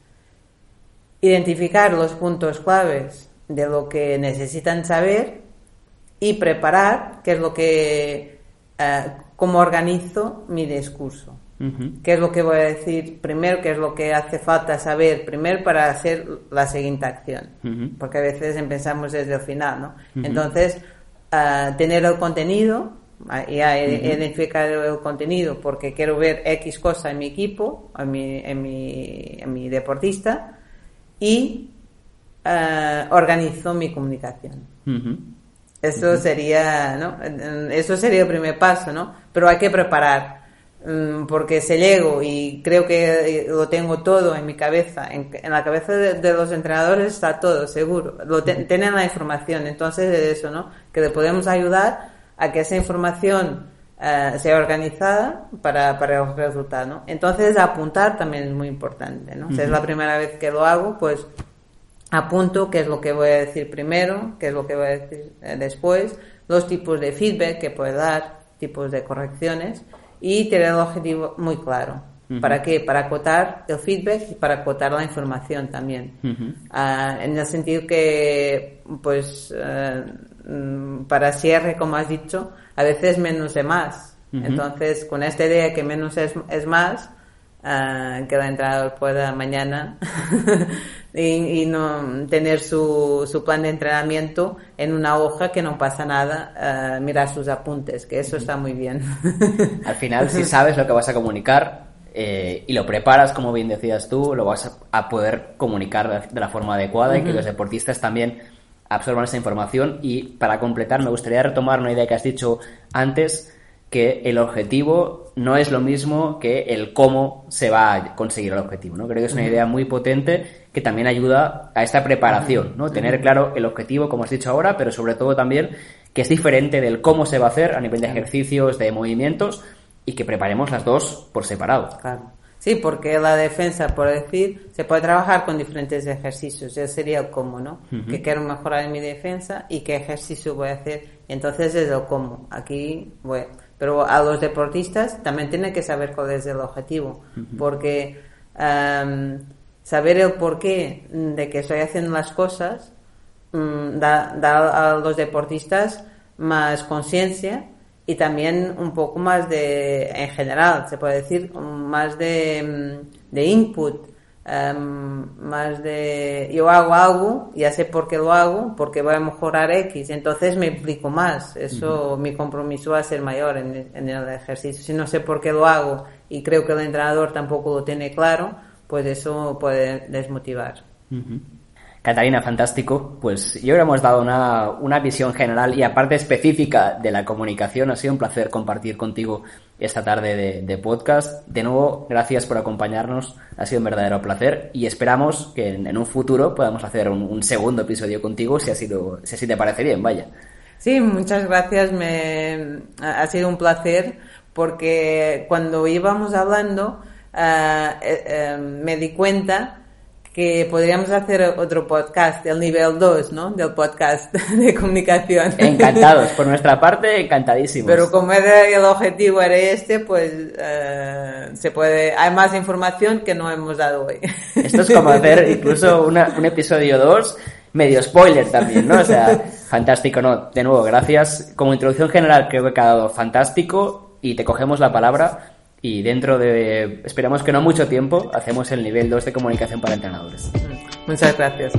Identificar los puntos claves de lo que necesitan saber y preparar qué es lo que, eh, cómo organizo mi discurso. ¿Qué es lo que voy a decir primero? ¿Qué es lo que hace falta saber primero para hacer la siguiente acción? Porque a veces empezamos desde el final, ¿no? Entonces, ah, tener el contenido, ah, ya identificar el contenido porque quiero ver X cosa en mi equipo, en mi, en mi, en mi deportista y uh, organizo mi comunicación. Eso sería, ¿no? Eso sería el primer paso, ¿no? Pero hay que preparar, mm, porque si llego y creo que lo tengo todo en mi cabeza, en, la cabeza de, los entrenadores está todo, seguro. Lo tienen la información, entonces es eso, ¿no? Que le podemos ayudar a que esa información eh, sea organizada para, para el resultado, ¿no? Entonces apuntar también es muy importante, ¿no? Si es la primera vez que lo hago, pues apunto qué es lo que voy a decir primero, qué es lo que voy a decir eh, después, los tipos de feedback que puedo dar, tipos de correcciones y tener el objetivo muy claro. ¿Para qué? Para acotar el feedback y para acotar la información también. Ah, en el sentido que, pues, eh, para cierre, como has dicho, a veces menos es más. Entonces, con esta idea que menos es, es más, uh, que el entrenador pueda mañana y, no tener su, su, plan de entrenamiento en una hoja que no pasa nada, uh, mirar sus apuntes, que eso está muy bien. Al final, si sabes lo que vas a comunicar, eh, y lo preparas, como bien decías tú, lo vas a, poder comunicar de, la forma adecuada y que los deportistas también absorban esa información. Y para completar, me gustaría retomar una idea que has dicho antes que el objetivo no es lo mismo que el cómo se va a conseguir el objetivo, ¿no? Creo que es una idea muy potente que también ayuda a esta preparación, ¿no? Tener claro el objetivo, como has dicho ahora, pero sobre todo también que es diferente del cómo se va a hacer a nivel de ejercicios, de movimientos y que preparemos las dos por separado. Claro. Sí, porque la defensa, por decir, se puede trabajar con diferentes ejercicios. Ese sería el cómo, ¿no? Que quiero mejorar en mi defensa y qué ejercicio voy a hacer. Entonces es el cómo. Aquí voy pero a los deportistas también tienen que saber cuál es el objetivo, porque em, saber el porqué de que estoy haciendo las cosas mm, da, a los deportistas más conciencia y también un poco más de, en general, se puede decir, más de, mm, de input Em, más de yo hago algo, ya sé por qué lo hago, porque voy a mejorar X, entonces me implico más, eso mi compromiso va a ser mayor en, el ejercicio. Si no sé por qué lo hago y creo que el entrenador tampoco lo tiene claro, pues eso puede desmotivar. Catalina, fantástico. Pues yo hemos dado una, una, visión general y aparte específica de la comunicación. Ha sido un placer compartir contigo esta tarde de, podcast. De nuevo, gracias por acompañarnos. Ha sido un verdadero placer y esperamos que en, un futuro podamos hacer un, segundo episodio contigo si, ha sido, si así te parece bien. Vaya. Sí, muchas gracias. Me, ha sido un placer porque cuando íbamos hablando eh, eh, me di cuenta que podríamos hacer otro podcast, el nivel 2, ¿no? Del podcast de comunicación. Encantados, por nuestra parte, encantadísimos. Pero como era el objetivo era este, pues eh, se puede, hay más información que no hemos dado hoy. Esto es como hacer incluso un episodio 2 medio spoiler también, ¿no? O sea, fantástico, ¿no? De nuevo, gracias. Como introducción general creo que ha quedado fantástico y te cogemos la palabra y dentro de, esperamos que no mucho tiempo, hacemos el nivel 2 de comunicación para entrenadores. Muchas gracias.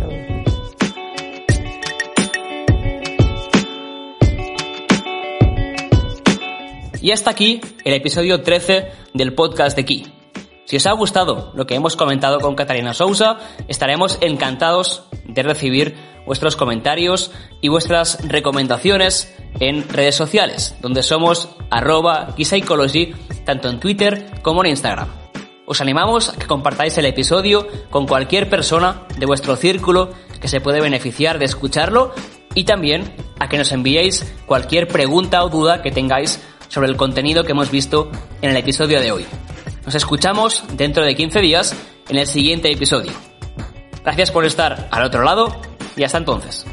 Y hasta aquí el episodio 13 del podcast de Key. Si os ha gustado lo que hemos comentado con Catalina Sousa, estaremos encantados de recibir vuestros comentarios y vuestras recomendaciones en redes sociales, donde somos arroba Psychology, tanto en Twitter como en Instagram. Os animamos a que compartáis el episodio con cualquier persona de vuestro círculo que se puede beneficiar de escucharlo y también a que nos enviéis cualquier pregunta o duda que tengáis sobre el contenido que hemos visto en el episodio de hoy. Nos escuchamos dentro de 15 días en el siguiente episodio. Gracias por estar al otro lado y hasta entonces.